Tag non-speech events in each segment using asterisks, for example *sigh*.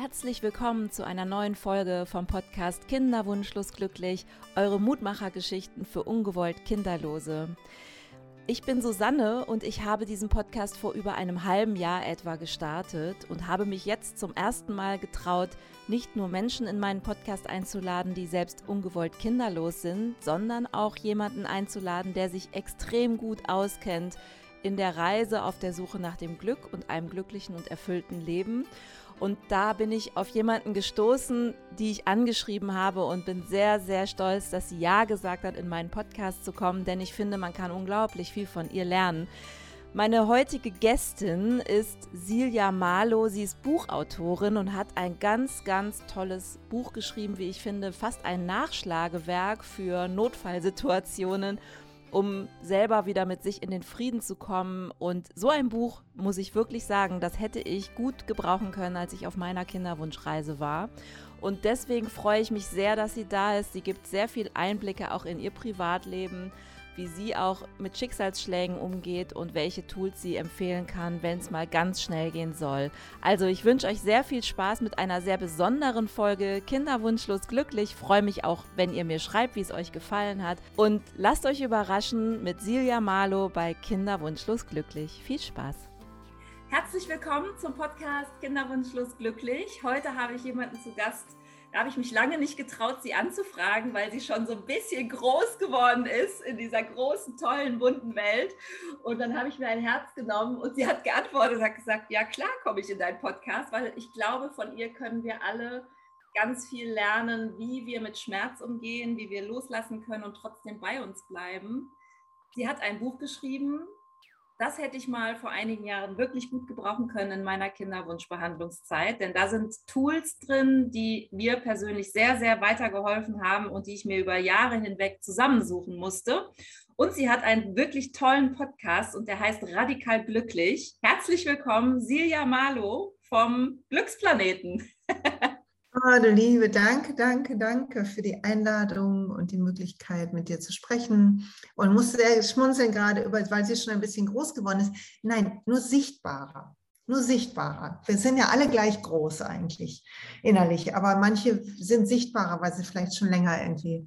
Herzlich willkommen zu einer neuen Folge vom Podcast Kinderwunschlos glücklich, eure Mutmachergeschichten für ungewollt Kinderlose. Ich bin Susanne und ich habe diesen Podcast vor über einem halben Jahr etwa gestartet und habe mich jetzt zum ersten Mal getraut, nicht nur Menschen in meinen Podcast einzuladen, die selbst ungewollt kinderlos sind, sondern auch jemanden einzuladen, der sich extrem gut auskennt in der Reise auf der Suche nach dem Glück und einem glücklichen und erfüllten Leben und da bin ich auf jemanden gestoßen, die ich angeschrieben habe und bin sehr, sehr stolz, dass sie Ja gesagt hat, in meinen Podcast zu kommen, denn ich finde, man kann unglaublich viel von ihr lernen. Meine heutige Gästin ist Silja Malo. Sie ist Buchautorin und hat ein ganz, ganz tolles Buch geschrieben, wie ich finde, fast ein Nachschlagewerk für Notfallsituationen um selber wieder mit sich in den Frieden zu kommen. Und so ein Buch, muss ich wirklich sagen, das hätte ich gut gebrauchen können, als ich auf meiner Kinderwunschreise war. Und deswegen freue ich mich sehr, dass sie da ist. Sie gibt sehr viel Einblicke auch in ihr Privatleben wie sie auch mit Schicksalsschlägen umgeht und welche Tools sie empfehlen kann, wenn es mal ganz schnell gehen soll. Also ich wünsche euch sehr viel Spaß mit einer sehr besonderen Folge Kinderwunschlos glücklich. Freue mich auch, wenn ihr mir schreibt, wie es euch gefallen hat. Und lasst euch überraschen mit Silja Malo bei Kinderwunschlos glücklich. Viel Spaß! Herzlich willkommen zum Podcast Kinderwunschlos glücklich. Heute habe ich jemanden zu Gast, da habe ich mich lange nicht getraut, sie anzufragen, weil sie schon so ein bisschen groß geworden ist in dieser großen, tollen, bunten Welt. Und dann habe ich mir ein Herz genommen und sie hat geantwortet hat gesagt, ja klar komme ich in deinen Podcast, weil ich glaube, von ihr können wir alle ganz viel lernen, wie wir mit Schmerz umgehen, wie wir loslassen können und trotzdem bei uns bleiben. Sie hat ein Buch geschrieben, das hätte ich mal vor einigen Jahren wirklich gut gebrauchen können in meiner Kinderwunschbehandlungszeit, denn da sind Tools drin, die mir persönlich sehr, sehr weitergeholfen haben und die ich mir über Jahre hinweg zusammensuchen musste. Und sie hat einen wirklich tollen Podcast und der heißt Radikal Glücklich. Herzlich willkommen, Silja Malo vom Glücksplaneten. *laughs* Oh, du Liebe, danke, danke, danke für die Einladung und die Möglichkeit, mit dir zu sprechen. Und musste sehr schmunzeln gerade, über, weil sie schon ein bisschen groß geworden ist. Nein, nur sichtbarer. Nur sichtbarer. Wir sind ja alle gleich groß eigentlich innerlich, aber manche sind sichtbarer, weil sie vielleicht schon länger irgendwie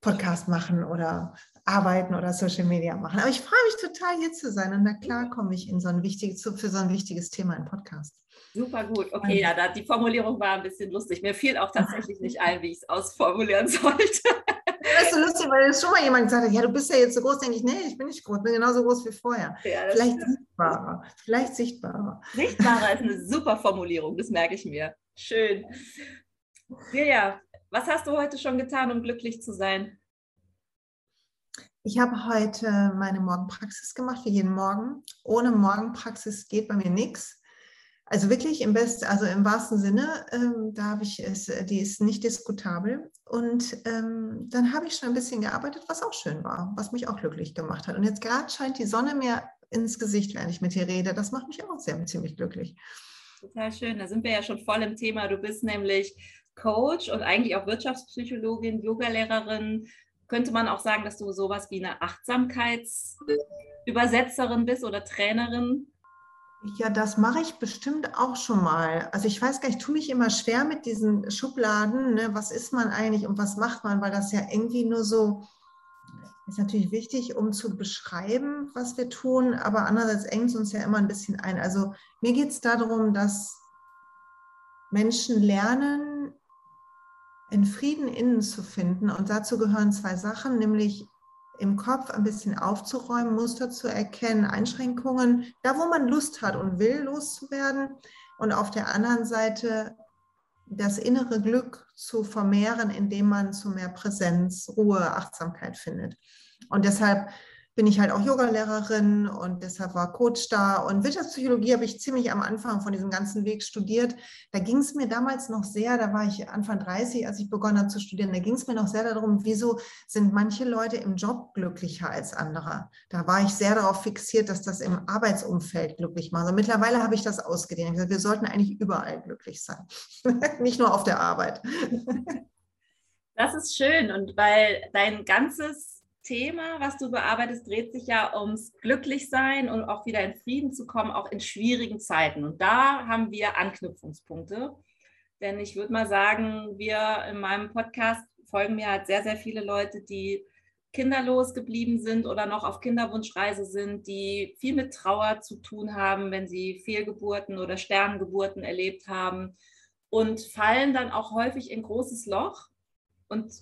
Podcast machen oder arbeiten oder Social Media machen. Aber ich freue mich total, hier zu sein. Und na klar komme ich in so ein wichtiges, für so ein wichtiges Thema im Podcast. Super gut. Okay, ja, da, die Formulierung war ein bisschen lustig. Mir fiel auch tatsächlich nicht ein, wie ich es ausformulieren *laughs* sollte. Das ist so lustig, weil jetzt schon mal jemand gesagt hat, ja, du bist ja jetzt so groß, denke ich, nee, ich bin nicht groß, ich bin genauso groß wie vorher. Ja, vielleicht stimmt. sichtbarer, vielleicht sichtbarer. Sichtbarer ist eine super Formulierung, das merke ich mir. Schön. Silja, was hast du heute schon getan, um glücklich zu sein? Ich habe heute meine Morgenpraxis gemacht, wie jeden Morgen. Ohne Morgenpraxis geht bei mir nichts. Also wirklich im besten, also im wahrsten Sinne, ähm, da habe ich es, die ist nicht diskutabel. Und ähm, dann habe ich schon ein bisschen gearbeitet, was auch schön war, was mich auch glücklich gemacht hat. Und jetzt gerade scheint die Sonne mir ins Gesicht, wenn ich mit dir rede. Das macht mich auch sehr ziemlich glücklich. Total schön. Da sind wir ja schon voll im Thema. Du bist nämlich Coach und eigentlich auch Wirtschaftspsychologin, Yogalehrerin. Könnte man auch sagen, dass du sowas wie eine Achtsamkeitsübersetzerin bist oder Trainerin? Ja, das mache ich bestimmt auch schon mal. Also ich weiß gar nicht, ich tue mich immer schwer mit diesen Schubladen. Ne? Was ist man eigentlich und was macht man? Weil das ja irgendwie nur so, ist natürlich wichtig, um zu beschreiben, was wir tun, aber andererseits engt es uns ja immer ein bisschen ein. Also mir geht es darum, dass Menschen lernen, in Frieden innen zu finden. Und dazu gehören zwei Sachen, nämlich im Kopf ein bisschen aufzuräumen, Muster zu erkennen, Einschränkungen, da wo man Lust hat und will, loszuwerden. Und auf der anderen Seite das innere Glück zu vermehren, indem man zu mehr Präsenz, Ruhe, Achtsamkeit findet. Und deshalb bin ich halt auch Yogalehrerin und deshalb war Coach da. Und Wirtschaftspsychologie habe ich ziemlich am Anfang von diesem ganzen Weg studiert. Da ging es mir damals noch sehr, da war ich Anfang 30, als ich begonnen habe zu studieren, da ging es mir noch sehr darum, wieso sind manche Leute im Job glücklicher als andere. Da war ich sehr darauf fixiert, dass das im Arbeitsumfeld glücklich macht. Also mittlerweile habe ich das ausgedehnt. Ich gesagt, wir sollten eigentlich überall glücklich sein, *laughs* nicht nur auf der Arbeit. Das ist schön und weil dein ganzes Thema, was du bearbeitest, dreht sich ja ums Glücklichsein und auch wieder in Frieden zu kommen, auch in schwierigen Zeiten. Und da haben wir Anknüpfungspunkte. Denn ich würde mal sagen, wir in meinem Podcast folgen mir halt sehr, sehr viele Leute, die kinderlos geblieben sind oder noch auf Kinderwunschreise sind, die viel mit Trauer zu tun haben, wenn sie Fehlgeburten oder Sterngeburten erlebt haben und fallen dann auch häufig in großes Loch und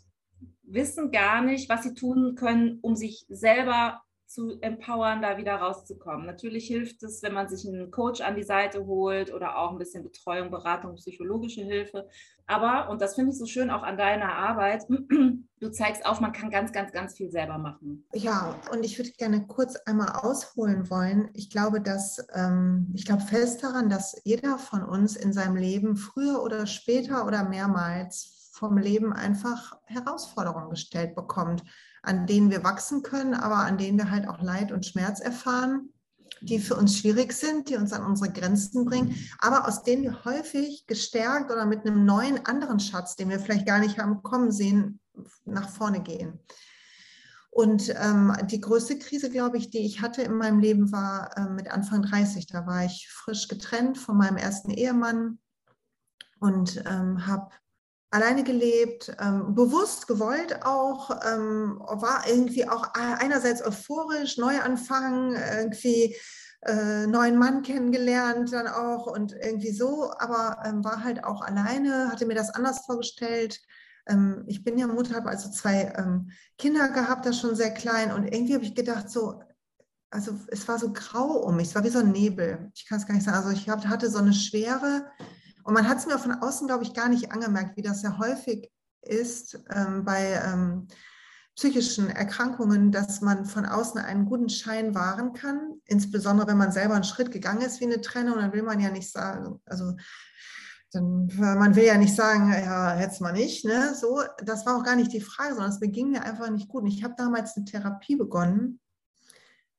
wissen gar nicht, was sie tun können, um sich selber zu empowern, da wieder rauszukommen. Natürlich hilft es, wenn man sich einen Coach an die Seite holt oder auch ein bisschen Betreuung, Beratung, psychologische Hilfe. Aber, und das finde ich so schön auch an deiner Arbeit, *clears throat* du zeigst auf, man kann ganz, ganz, ganz viel selber machen. Ja, und ich würde gerne kurz einmal ausholen wollen. Ich glaube, dass, ähm, ich glaube fest daran, dass jeder von uns in seinem Leben früher oder später oder mehrmals vom Leben einfach Herausforderungen gestellt bekommt an denen wir wachsen können, aber an denen wir halt auch Leid und Schmerz erfahren, die für uns schwierig sind, die uns an unsere Grenzen bringen, aber aus denen wir häufig gestärkt oder mit einem neuen anderen Schatz, den wir vielleicht gar nicht haben kommen sehen, nach vorne gehen. Und ähm, die größte Krise, glaube ich, die ich hatte in meinem Leben, war äh, mit Anfang 30. Da war ich frisch getrennt von meinem ersten Ehemann und ähm, habe alleine gelebt, ähm, bewusst gewollt auch, ähm, war irgendwie auch einerseits euphorisch, Neuanfang, irgendwie äh, neuen Mann kennengelernt dann auch und irgendwie so, aber ähm, war halt auch alleine, hatte mir das anders vorgestellt. Ähm, ich bin ja Mutter, habe also zwei ähm, Kinder gehabt, das schon sehr klein und irgendwie habe ich gedacht so, also es war so grau um mich, es war wie so ein Nebel. Ich kann es gar nicht sagen. Also ich hab, hatte so eine Schwere, und man hat es mir von außen, glaube ich, gar nicht angemerkt, wie das ja häufig ist ähm, bei ähm, psychischen Erkrankungen, dass man von außen einen guten Schein wahren kann, insbesondere wenn man selber einen Schritt gegangen ist wie eine Trennung, dann will man ja nicht sagen, also dann, man will ja nicht sagen, ja, jetzt mal nicht, ne? So, das war auch gar nicht die Frage, sondern es beging mir einfach nicht gut. Und ich habe damals eine Therapie begonnen,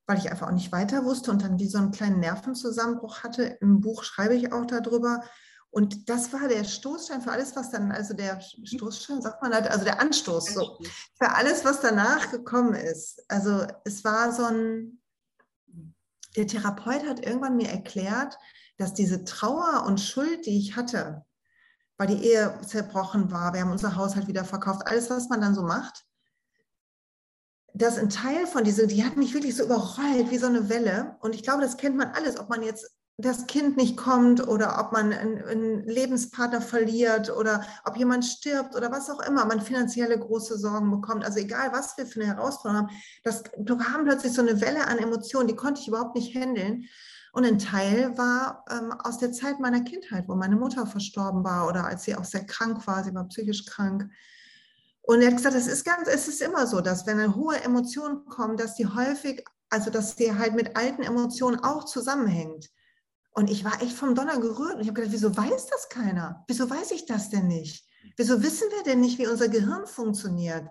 weil ich einfach auch nicht weiter wusste und dann wie so einen kleinen Nervenzusammenbruch hatte. Im Buch schreibe ich auch darüber, und das war der Stoßstein für alles, was dann, also der Stoßstein, sagt man halt, also der Anstoß, so, für alles, was danach gekommen ist. Also es war so ein, der Therapeut hat irgendwann mir erklärt, dass diese Trauer und Schuld, die ich hatte, weil die Ehe zerbrochen war, wir haben unser Haushalt wieder verkauft, alles, was man dann so macht, dass ein Teil von dieser, die hat mich wirklich so überrollt wie so eine Welle. Und ich glaube, das kennt man alles, ob man jetzt das Kind nicht kommt oder ob man einen, Lebenspartner verliert oder ob jemand stirbt oder was auch immer, man finanzielle große Sorgen bekommt. Also egal, was wir für eine Herausforderung haben, das bekam plötzlich so eine Welle an Emotionen, die konnte ich überhaupt nicht handeln. Und ein Teil war ähm, aus der Zeit meiner Kindheit, wo meine Mutter verstorben war oder als sie auch sehr krank war, sie war psychisch krank. Und er hat gesagt, es ist ganz, es ist immer so, dass wenn eine hohe Emotion kommt, dass die häufig, also dass die halt mit alten Emotionen auch zusammenhängt. Und ich war echt vom Donner gerührt. Und ich habe gedacht, wieso weiß das keiner? Wieso weiß ich das denn nicht? Wieso wissen wir denn nicht, wie unser Gehirn funktioniert?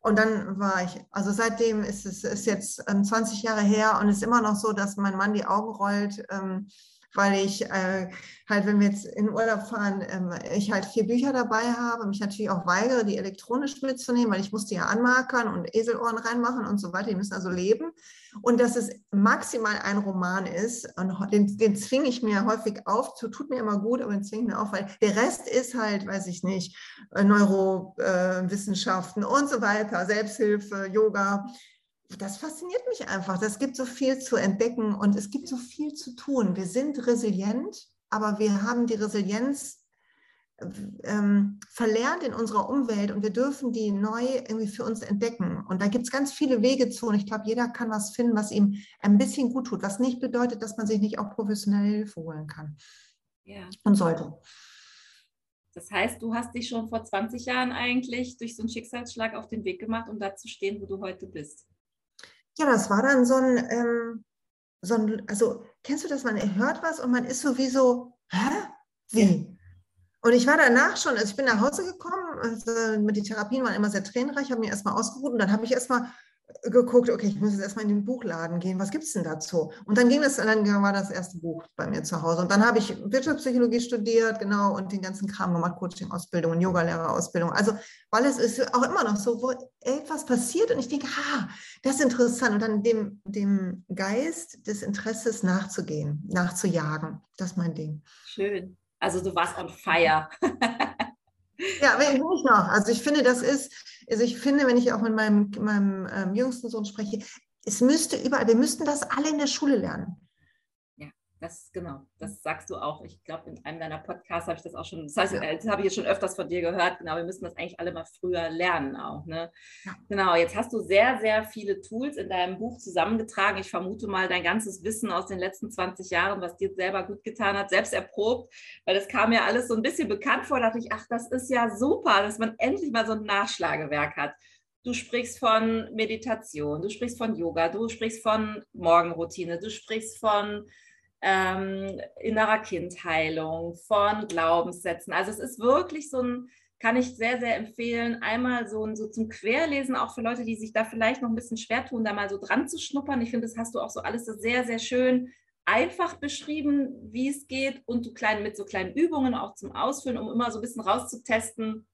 Und dann war ich, also seitdem ist es ist jetzt 20 ähm, Jahre her und es ist immer noch so, dass mein Mann die Augen rollt, ähm, weil ich äh, halt, wenn wir jetzt in Urlaub fahren, ähm, ich halt vier Bücher dabei habe, mich natürlich auch weigere, die elektronisch mitzunehmen, weil ich musste ja anmarkern und Eselohren reinmachen und so weiter. Die müssen also leben. Und dass es maximal ein Roman ist, und den, den zwinge ich mir häufig auf, tut mir immer gut, aber den zwinge ich mir auf, weil der Rest ist halt, weiß ich nicht, äh, Neurowissenschaften äh, und so weiter, Selbsthilfe, Yoga das fasziniert mich einfach. Es gibt so viel zu entdecken und es gibt so viel zu tun. Wir sind resilient, aber wir haben die Resilienz ähm, verlernt in unserer Umwelt und wir dürfen die neu irgendwie für uns entdecken. Und da gibt es ganz viele Wege zu und ich glaube, jeder kann was finden, was ihm ein bisschen gut tut, was nicht bedeutet, dass man sich nicht auch professionelle Hilfe holen kann ja. und sollte. Das heißt, du hast dich schon vor 20 Jahren eigentlich durch so einen Schicksalsschlag auf den Weg gemacht, um da zu stehen, wo du heute bist. Ja, das war dann so ein, ähm, so ein, also kennst du das, man hört was und man ist sowieso, hä? Wie? Und ich war danach schon, also ich bin nach Hause gekommen, also die Therapien waren immer sehr tränenreich, habe mir erstmal ausgeruht und dann habe ich erstmal geguckt, okay, ich muss jetzt erstmal in den Buchladen gehen, was gibt es denn dazu? Und dann ging es, dann war das erste Buch bei mir zu Hause. Und dann habe ich Wirtschaftspsychologie studiert, genau, und den ganzen Kram gemacht, Coaching-Ausbildung und Yogalehrerausbildung. Also, weil es ist auch immer noch so, wo etwas passiert und ich denke, ah, das ist interessant. Und dann dem, dem Geist des Interesses nachzugehen, nachzujagen. Das ist mein Ding. Schön. Also du warst on fire. *laughs* ja, wenn ich noch. Also ich finde, das ist, also ich finde, wenn ich auch mit meinem, meinem ähm, jüngsten Sohn spreche, es müsste überall, wir müssten das alle in der Schule lernen. Das, genau, das sagst du auch. Ich glaube, in einem deiner Podcasts habe ich das auch schon, das heißt, das habe ich jetzt schon öfters von dir gehört. Genau, wir müssen das eigentlich alle mal früher lernen auch. Ne? Genau, jetzt hast du sehr, sehr viele Tools in deinem Buch zusammengetragen. Ich vermute mal, dein ganzes Wissen aus den letzten 20 Jahren, was dir selber gut getan hat, selbst erprobt, weil das kam mir alles so ein bisschen bekannt vor. Da dachte ich, ach, das ist ja super, dass man endlich mal so ein Nachschlagewerk hat. Du sprichst von Meditation, du sprichst von Yoga, du sprichst von Morgenroutine, du sprichst von ähm, innerer Kindheilung, von Glaubenssätzen. Also es ist wirklich so ein, kann ich sehr, sehr empfehlen, einmal so, so zum Querlesen, auch für Leute, die sich da vielleicht noch ein bisschen schwer tun, da mal so dran zu schnuppern. Ich finde, das hast du auch so alles so sehr, sehr schön einfach beschrieben, wie es geht und du klein, mit so kleinen Übungen auch zum Ausfüllen, um immer so ein bisschen rauszutesten,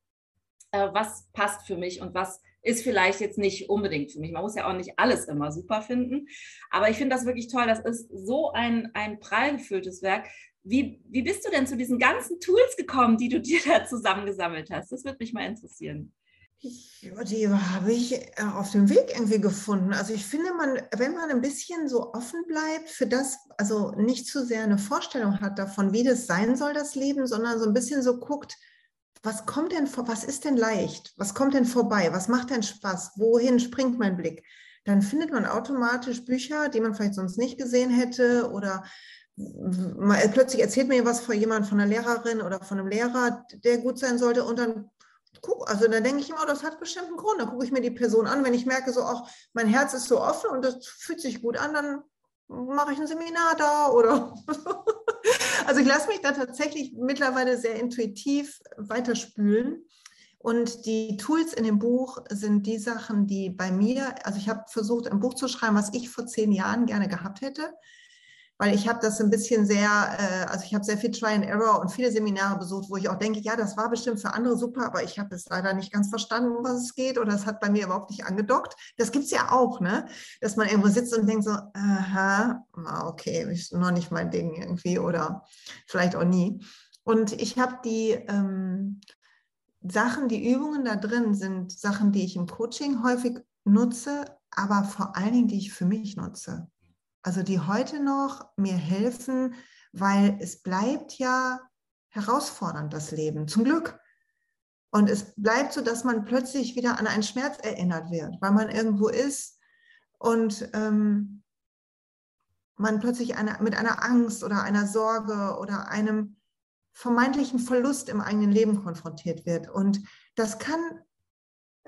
äh, was passt für mich und was ist vielleicht jetzt nicht unbedingt für mich. Man muss ja auch nicht alles immer super finden. Aber ich finde das wirklich toll. Das ist so ein, ein prall gefülltes Werk. Wie, wie bist du denn zu diesen ganzen Tools gekommen, die du dir da zusammengesammelt hast? Das würde mich mal interessieren. Die habe ich äh, auf dem Weg irgendwie gefunden. Also ich finde, man, wenn man ein bisschen so offen bleibt für das, also nicht zu sehr eine Vorstellung hat davon, wie das sein soll, das Leben, sondern so ein bisschen so guckt, was kommt denn vor, was ist denn leicht? Was kommt denn vorbei? Was macht denn Spaß? Wohin springt mein Blick? Dann findet man automatisch Bücher, die man vielleicht sonst nicht gesehen hätte oder plötzlich erzählt mir was von jemand, von einer Lehrerin oder von einem Lehrer, der gut sein sollte und dann guck, also dann denke ich immer, oh, das hat bestimmt einen Grund. Dann gucke ich mir die Person an, wenn ich merke, so, auch mein Herz ist so offen und das fühlt sich gut an, dann mache ich ein Seminar da oder also ich lasse mich da tatsächlich mittlerweile sehr intuitiv weiterspülen. Und die Tools in dem Buch sind die Sachen, die bei mir, also ich habe versucht, ein Buch zu schreiben, was ich vor zehn Jahren gerne gehabt hätte weil ich habe das ein bisschen sehr, äh, also ich habe sehr viel Try and Error und viele Seminare besucht, wo ich auch denke, ja, das war bestimmt für andere super, aber ich habe es leider nicht ganz verstanden, um was es geht oder es hat bei mir überhaupt nicht angedockt. Das gibt es ja auch, ne? dass man irgendwo sitzt und denkt so, aha, okay, ist noch nicht mein Ding irgendwie oder vielleicht auch nie. Und ich habe die ähm, Sachen, die Übungen da drin sind Sachen, die ich im Coaching häufig nutze, aber vor allen Dingen, die ich für mich nutze also die heute noch mir helfen, weil es bleibt ja herausfordernd, das Leben, zum Glück. Und es bleibt so, dass man plötzlich wieder an einen Schmerz erinnert wird, weil man irgendwo ist und ähm, man plötzlich eine, mit einer Angst oder einer Sorge oder einem vermeintlichen Verlust im eigenen Leben konfrontiert wird. Und das kann,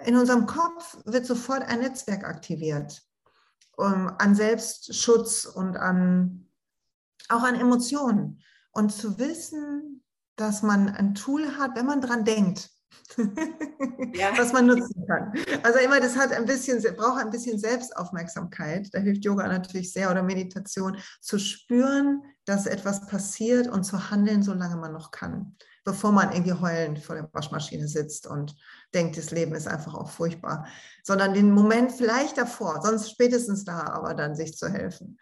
in unserem Kopf wird sofort ein Netzwerk aktiviert um, an Selbstschutz und an, auch an Emotionen. Und zu wissen, dass man ein Tool hat, wenn man dran denkt, *laughs* ja. was man nutzen kann. Also immer, das hat ein bisschen, braucht ein bisschen Selbstaufmerksamkeit. Da hilft Yoga natürlich sehr oder Meditation, zu spüren, dass etwas passiert und zu handeln, solange man noch kann, bevor man irgendwie heulend vor der Waschmaschine sitzt und denkt, das Leben ist einfach auch furchtbar, sondern den Moment vielleicht davor, sonst spätestens da, aber dann sich zu helfen.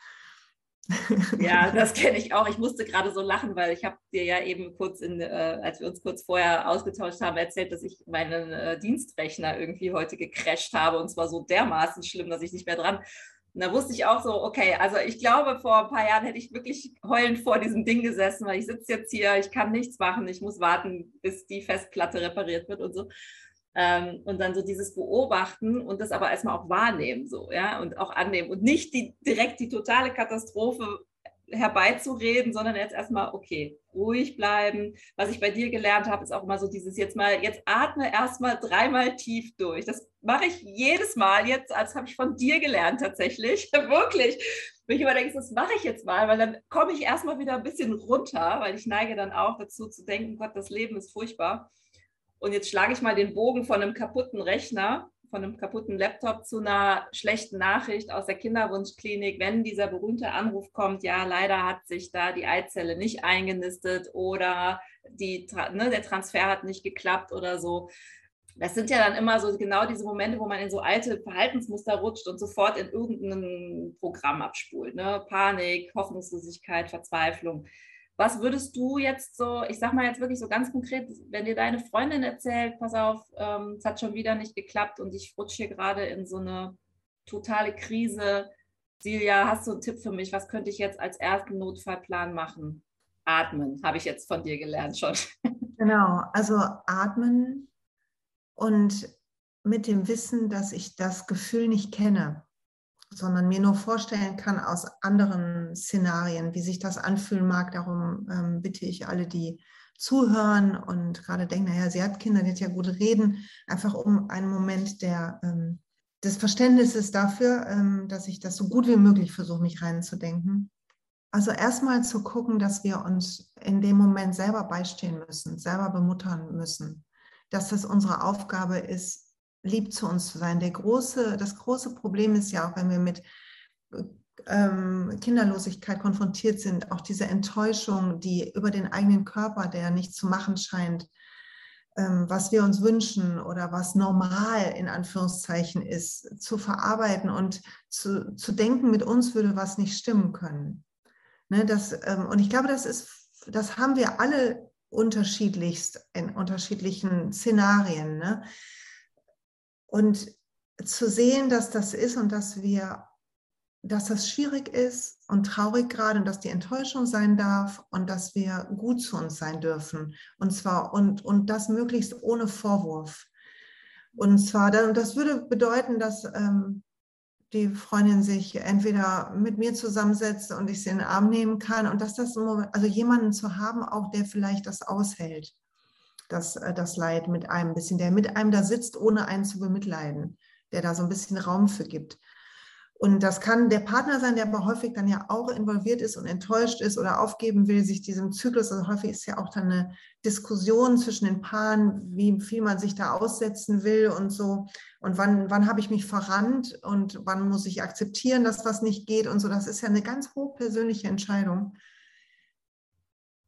Ja, *laughs* das kenne ich auch. Ich musste gerade so lachen, weil ich habe dir ja eben kurz, in, äh, als wir uns kurz vorher ausgetauscht haben, erzählt, dass ich meinen äh, Dienstrechner irgendwie heute gecrashed habe und zwar so dermaßen schlimm, dass ich nicht mehr dran. Und da wusste ich auch so, okay, also ich glaube, vor ein paar Jahren hätte ich wirklich heulend vor diesem Ding gesessen, weil ich sitze jetzt hier, ich kann nichts machen, ich muss warten, bis die Festplatte repariert wird und so. Ähm, und dann so dieses Beobachten und das aber erstmal auch wahrnehmen, so, ja, und auch annehmen und nicht die, direkt die totale Katastrophe herbeizureden, sondern jetzt erstmal, okay, ruhig bleiben. Was ich bei dir gelernt habe, ist auch immer so dieses jetzt mal, jetzt atme erstmal dreimal tief durch. Das mache ich jedes Mal jetzt, als habe ich von dir gelernt tatsächlich, *laughs* wirklich. Wenn ich immer denke, das mache ich jetzt mal, weil dann komme ich erstmal wieder ein bisschen runter, weil ich neige dann auch dazu zu denken, Gott, das Leben ist furchtbar. Und jetzt schlage ich mal den Bogen von einem kaputten Rechner, von einem kaputten Laptop zu einer schlechten Nachricht aus der Kinderwunschklinik, wenn dieser berühmte Anruf kommt, ja, leider hat sich da die Eizelle nicht eingenistet oder die, ne, der Transfer hat nicht geklappt oder so. Das sind ja dann immer so genau diese Momente, wo man in so alte Verhaltensmuster rutscht und sofort in irgendein Programm abspult. Ne? Panik, Hoffnungslosigkeit, Verzweiflung. Was würdest du jetzt so, ich sag mal jetzt wirklich so ganz konkret, wenn dir deine Freundin erzählt, pass auf, ähm, es hat schon wieder nicht geklappt und ich rutsche hier gerade in so eine totale Krise. Silja, hast du einen Tipp für mich? Was könnte ich jetzt als ersten Notfallplan machen? Atmen, habe ich jetzt von dir gelernt schon. *laughs* Genau, also atmen und mit dem Wissen, dass ich das Gefühl nicht kenne sondern mir nur vorstellen kann aus anderen Szenarien, wie sich das anfühlen mag. Darum ähm, bitte ich alle, die zuhören und gerade denken, naja, sie hat Kinder, die hat ja gut reden, einfach um einen Moment der, ähm, des Verständnisses dafür, ähm, dass ich das so gut wie möglich versuche, mich reinzudenken. Also erstmal zu gucken, dass wir uns in dem Moment selber beistehen müssen, selber bemuttern müssen, dass das unsere Aufgabe ist, lieb zu uns zu sein. Der große, das große Problem ist ja auch, wenn wir mit ähm, Kinderlosigkeit konfrontiert sind, auch diese Enttäuschung, die über den eigenen Körper, der nicht zu machen scheint, ähm, was wir uns wünschen oder was normal in Anführungszeichen ist, zu verarbeiten und zu, zu denken, mit uns würde was nicht stimmen können. Ne, das, ähm, und ich glaube, das ist, das haben wir alle unterschiedlichst in unterschiedlichen Szenarien. Ne? Und zu sehen, dass das ist und dass wir, dass das schwierig ist und traurig gerade und dass die Enttäuschung sein darf und dass wir gut zu uns sein dürfen. Und zwar und, und das möglichst ohne Vorwurf. Und zwar, das würde bedeuten, dass ähm, die Freundin sich entweder mit mir zusammensetzt und ich sie in den Arm nehmen kann und dass das, also jemanden zu haben, auch der vielleicht das aushält das, äh, das Leid mit einem bisschen, der mit einem da sitzt, ohne einen zu bemitleiden, der da so ein bisschen Raum für gibt. Und das kann der Partner sein, der aber häufig dann ja auch involviert ist und enttäuscht ist oder aufgeben will, sich diesem Zyklus. Also häufig ist ja auch dann eine Diskussion zwischen den Paaren, wie viel man sich da aussetzen will und so. Und wann, wann habe ich mich verrannt und wann muss ich akzeptieren, dass was nicht geht und so. Das ist ja eine ganz hochpersönliche Entscheidung.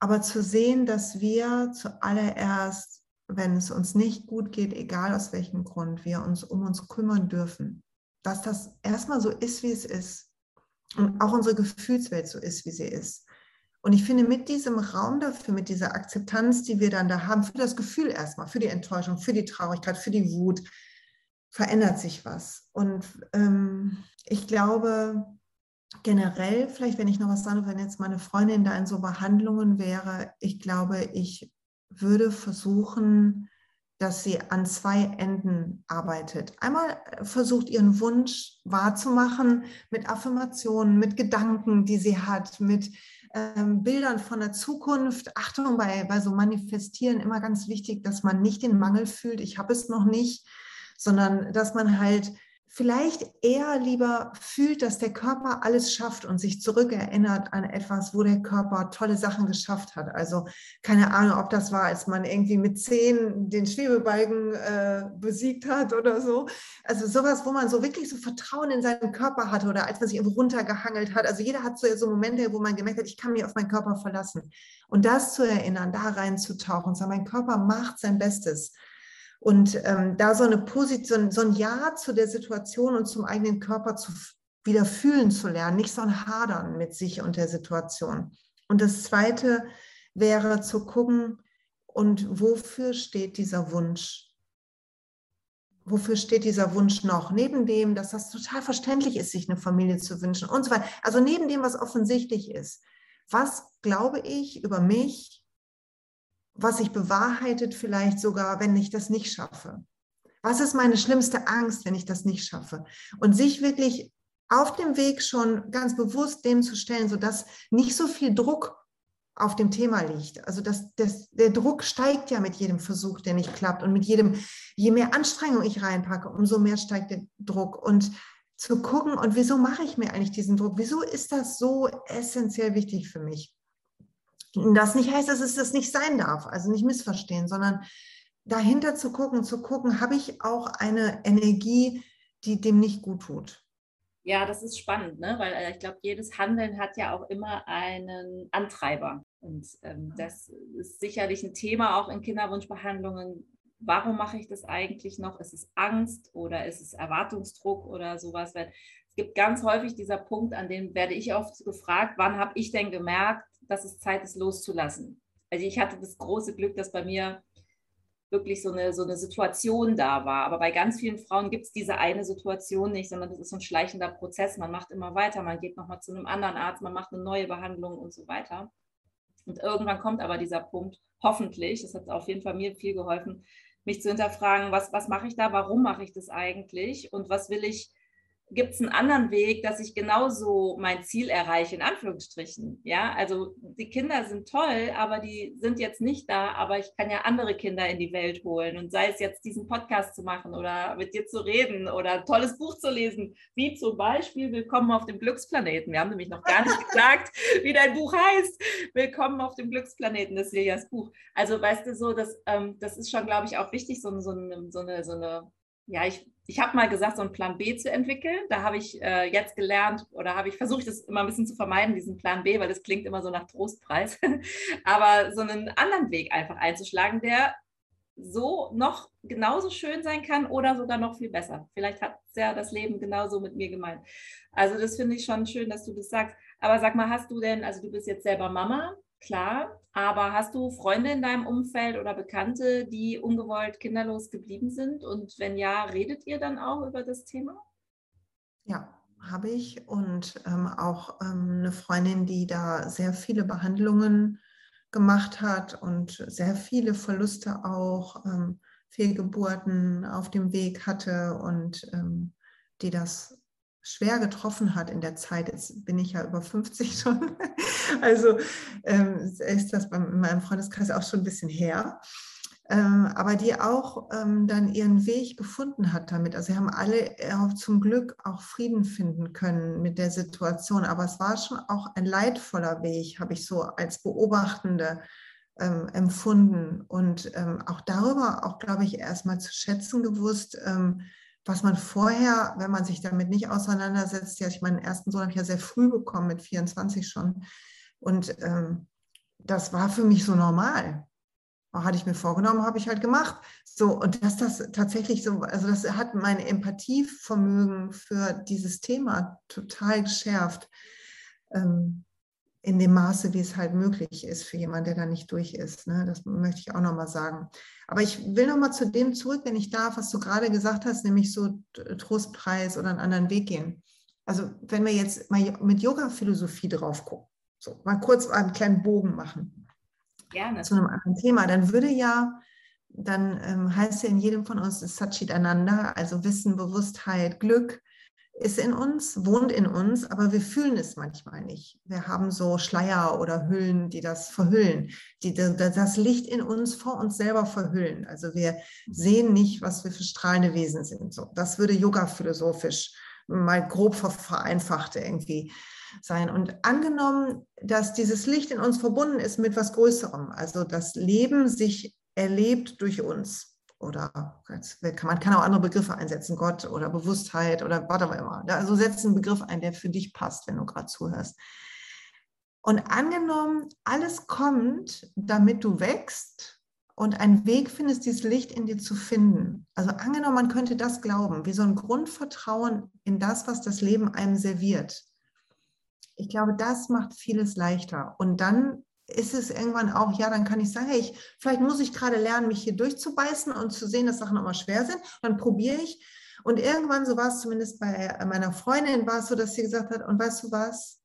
Aber zu sehen, dass wir zuallererst, wenn es uns nicht gut geht, egal aus welchem Grund, wir uns um uns kümmern dürfen. Dass das erstmal so ist, wie es ist. Und auch unsere Gefühlswelt so ist, wie sie ist. Und ich finde, mit diesem Raum dafür, mit dieser Akzeptanz, die wir dann da haben, für das Gefühl erstmal, für die Enttäuschung, für die Traurigkeit, für die Wut, verändert sich was. Und ähm, ich glaube, generell, vielleicht wenn ich noch was sage, wenn jetzt meine Freundin da in so Behandlungen wäre, ich glaube, ich würde versuchen, dass sie an zwei Enden arbeitet. Einmal versucht ihren Wunsch wahrzumachen mit Affirmationen, mit Gedanken, die sie hat, mit ähm, Bildern von der Zukunft. Achtung, bei, bei so Manifestieren immer ganz wichtig, dass man nicht den Mangel fühlt, ich habe es noch nicht, sondern dass man halt vielleicht eher lieber fühlt, dass der Körper alles schafft und sich zurückerinnert an etwas, wo der Körper tolle Sachen geschafft hat. Also keine Ahnung, ob das war, als man irgendwie mit zehn den Schwebebalken äh, besiegt hat oder so. Also sowas, wo man so wirklich so Vertrauen in seinen Körper hatte oder als man sich runtergehangelt hat. Also jeder hat so, so Momente, wo man gemerkt hat, ich kann mich auf meinen Körper verlassen. Und das zu erinnern, da reinzutauchen sagen, mein Körper macht sein Bestes. Und ähm, da so eine Position, so ein Ja zu der Situation und zum eigenen Körper zu wieder fühlen zu lernen, nicht so ein Hadern mit sich und der Situation. Und das Zweite wäre zu gucken, und wofür steht dieser Wunsch? Wofür steht dieser Wunsch noch? Neben dem, dass das total verständlich ist, sich eine Familie zu wünschen und so weiter. Also neben dem, was offensichtlich ist. Was glaube ich über mich, was sich bewahrheitet vielleicht sogar, wenn ich das nicht schaffe? Was ist meine schlimmste Angst, wenn ich das nicht schaffe? Und sich wirklich auf dem Weg schon ganz bewusst dem zu stellen, sodass nicht so viel Druck auf dem Thema liegt. Also das, das, der Druck steigt ja mit jedem Versuch, der nicht klappt. Und mit jedem, je mehr Anstrengung ich reinpacke, umso mehr steigt der Druck. Und zu gucken, und wieso mache ich mir eigentlich diesen Druck? Wieso ist das so essentiell wichtig für mich? Das nicht heißt, dass es das nicht sein darf, also nicht missverstehen, sondern dahinter zu gucken, zu gucken, habe ich auch eine Energie, die dem nicht gut tut. Ja, das ist spannend, ne? weil äh, ich glaube, jedes Handeln hat ja auch immer einen Antreiber. Und ähm, das ist sicherlich ein Thema auch in Kinderwunschbehandlungen. Warum mache ich das eigentlich noch? Ist es Angst oder ist es Erwartungsdruck oder sowas? Weil es gibt ganz häufig dieser Punkt, an dem werde ich oft gefragt, wann habe ich denn gemerkt, dass es Zeit ist, loszulassen. Also ich hatte das große Glück, dass bei mir wirklich so eine, so eine Situation da war. Aber bei ganz vielen Frauen gibt es diese eine Situation nicht, sondern das ist so ein schleichender Prozess. Man macht immer weiter, man geht nochmal zu einem anderen Arzt, man macht eine neue Behandlung und so weiter. Und irgendwann kommt aber dieser Punkt, hoffentlich, das hat auf jeden Fall mir viel geholfen, mich zu hinterfragen, was, was mache ich da, warum mache ich das eigentlich und was will ich gibt es einen anderen Weg, dass ich genauso mein Ziel erreiche, in Anführungsstrichen. Ja, also die Kinder sind toll, aber die sind jetzt nicht da, aber ich kann ja andere Kinder in die Welt holen und sei es jetzt diesen Podcast zu machen oder mit dir zu reden oder ein tolles Buch zu lesen, wie zum Beispiel Willkommen auf dem Glücksplaneten. Wir haben nämlich noch gar nicht *laughs* gesagt, wie dein Buch heißt. Willkommen auf dem Glücksplaneten, das ist Siljas Buch. Also weißt du so, das, ähm, das ist schon, glaube ich, auch wichtig, so, so, so eine, so eine ja, ich, ich habe mal gesagt, so einen Plan B zu entwickeln. Da habe ich äh, jetzt gelernt oder habe ich versucht, das immer ein bisschen zu vermeiden, diesen Plan B, weil das klingt immer so nach Trostpreis. *laughs* Aber so einen anderen Weg einfach einzuschlagen, der so noch genauso schön sein kann oder sogar noch viel besser. Vielleicht hat ja das Leben genauso mit mir gemeint. Also das finde ich schon schön, dass du das sagst. Aber sag mal, hast du denn, also du bist jetzt selber Mama, klar. Aber hast du Freunde in deinem Umfeld oder Bekannte, die ungewollt kinderlos geblieben sind? Und wenn ja, redet ihr dann auch über das Thema? Ja, habe ich. Und ähm, auch ähm, eine Freundin, die da sehr viele Behandlungen gemacht hat und sehr viele Verluste auch, ähm, Fehlgeburten auf dem Weg hatte und ähm, die das schwer getroffen hat in der Zeit. Jetzt bin ich ja über 50 *laughs* schon. Also ähm, ist das in meinem Freundeskreis auch schon ein bisschen her. Ähm, aber die auch ähm, dann ihren Weg gefunden hat damit. Also sie haben alle äh, zum Glück auch Frieden finden können mit der Situation. Aber es war schon auch ein leidvoller Weg, habe ich so als Beobachtende ähm, empfunden. Und ähm, auch darüber auch, glaube ich, erstmal zu schätzen gewusst, ähm, was man vorher, wenn man sich damit nicht auseinandersetzt, ja, ich meinen ersten Sohn habe ich ja sehr früh bekommen, mit 24 schon. Und ähm, das war für mich so normal. Hatte ich mir vorgenommen, habe ich halt gemacht. So, und dass das tatsächlich so, also das hat mein Empathievermögen für dieses Thema total geschärft. Ähm, in dem Maße, wie es halt möglich ist für jemanden, der da nicht durch ist. Ne? Das möchte ich auch nochmal sagen. Aber ich will nochmal zu dem zurück, wenn ich darf, was du gerade gesagt hast, nämlich so Trostpreis oder einen anderen Weg gehen. Also wenn wir jetzt mal mit Yoga-Philosophie drauf gucken, so mal kurz einen kleinen Bogen machen Gerne. zu einem anderen Thema, dann würde ja, dann ähm, heißt ja in jedem von uns Satchit Ananda, also Wissen, Bewusstheit, Glück, ist in uns, wohnt in uns, aber wir fühlen es manchmal nicht. Wir haben so Schleier oder Hüllen, die das verhüllen, die das Licht in uns vor uns selber verhüllen. Also wir sehen nicht, was wir für strahlende Wesen sind. So, das würde Yoga philosophisch mal grob vereinfacht irgendwie sein. Und angenommen, dass dieses Licht in uns verbunden ist mit was Größerem, also das Leben sich erlebt durch uns, oder man kann auch andere Begriffe einsetzen, Gott oder Bewusstheit oder was auch immer. Also setz einen Begriff ein, der für dich passt, wenn du gerade zuhörst. Und angenommen, alles kommt, damit du wächst und einen Weg findest, dieses Licht in dir zu finden. Also angenommen, man könnte das glauben, wie so ein Grundvertrauen in das, was das Leben einem serviert. Ich glaube, das macht vieles leichter. Und dann ist es irgendwann auch, ja, dann kann ich sagen, hey, ich, vielleicht muss ich gerade lernen, mich hier durchzubeißen und zu sehen, dass Sachen immer schwer sind. Dann probiere ich. Und irgendwann, so war es zumindest bei meiner Freundin, war es so, dass sie gesagt hat, und weißt du was,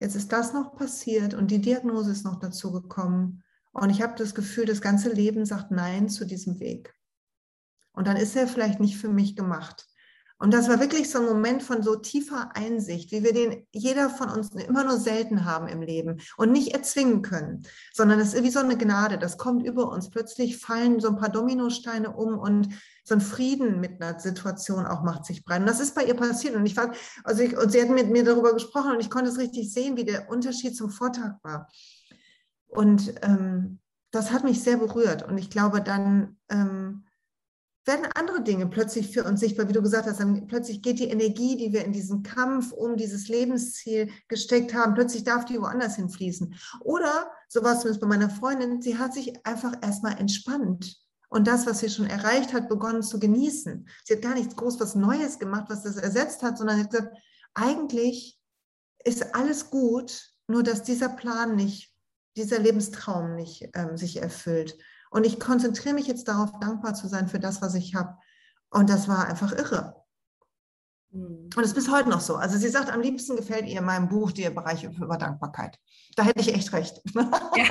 jetzt ist das noch passiert und die Diagnose ist noch dazu gekommen. Und ich habe das Gefühl, das ganze Leben sagt Nein zu diesem Weg. Und dann ist er vielleicht nicht für mich gemacht. Und das war wirklich so ein Moment von so tiefer Einsicht, wie wir den jeder von uns immer nur selten haben im Leben und nicht erzwingen können, sondern es ist wie so eine Gnade, das kommt über uns. Plötzlich fallen so ein paar Dominosteine um und so ein Frieden mit einer Situation auch macht sich breit. Und das ist bei ihr passiert. Und ich war, also ich, und sie hat mit mir darüber gesprochen und ich konnte es richtig sehen, wie der Unterschied zum Vortag war. Und ähm, das hat mich sehr berührt. Und ich glaube, dann ähm, werden andere Dinge plötzlich für uns sichtbar, wie du gesagt hast. Dann plötzlich geht die Energie, die wir in diesen Kampf um dieses Lebensziel gesteckt haben, plötzlich darf die woanders hinfließen. Oder, so war es zumindest bei meiner Freundin, sie hat sich einfach erstmal entspannt und das, was sie schon erreicht hat, begonnen zu genießen. Sie hat gar nichts groß was Neues gemacht, was das ersetzt hat, sondern hat gesagt, eigentlich ist alles gut, nur dass dieser Plan nicht dieser Lebenstraum nicht ähm, sich erfüllt. Und ich konzentriere mich jetzt darauf, dankbar zu sein für das, was ich habe. Und das war einfach irre. Mhm. Und es ist bis heute noch so. Also sie sagt, am liebsten gefällt ihr in meinem Buch der Bereich über Dankbarkeit. Da hätte ich echt recht. *laughs* Ja.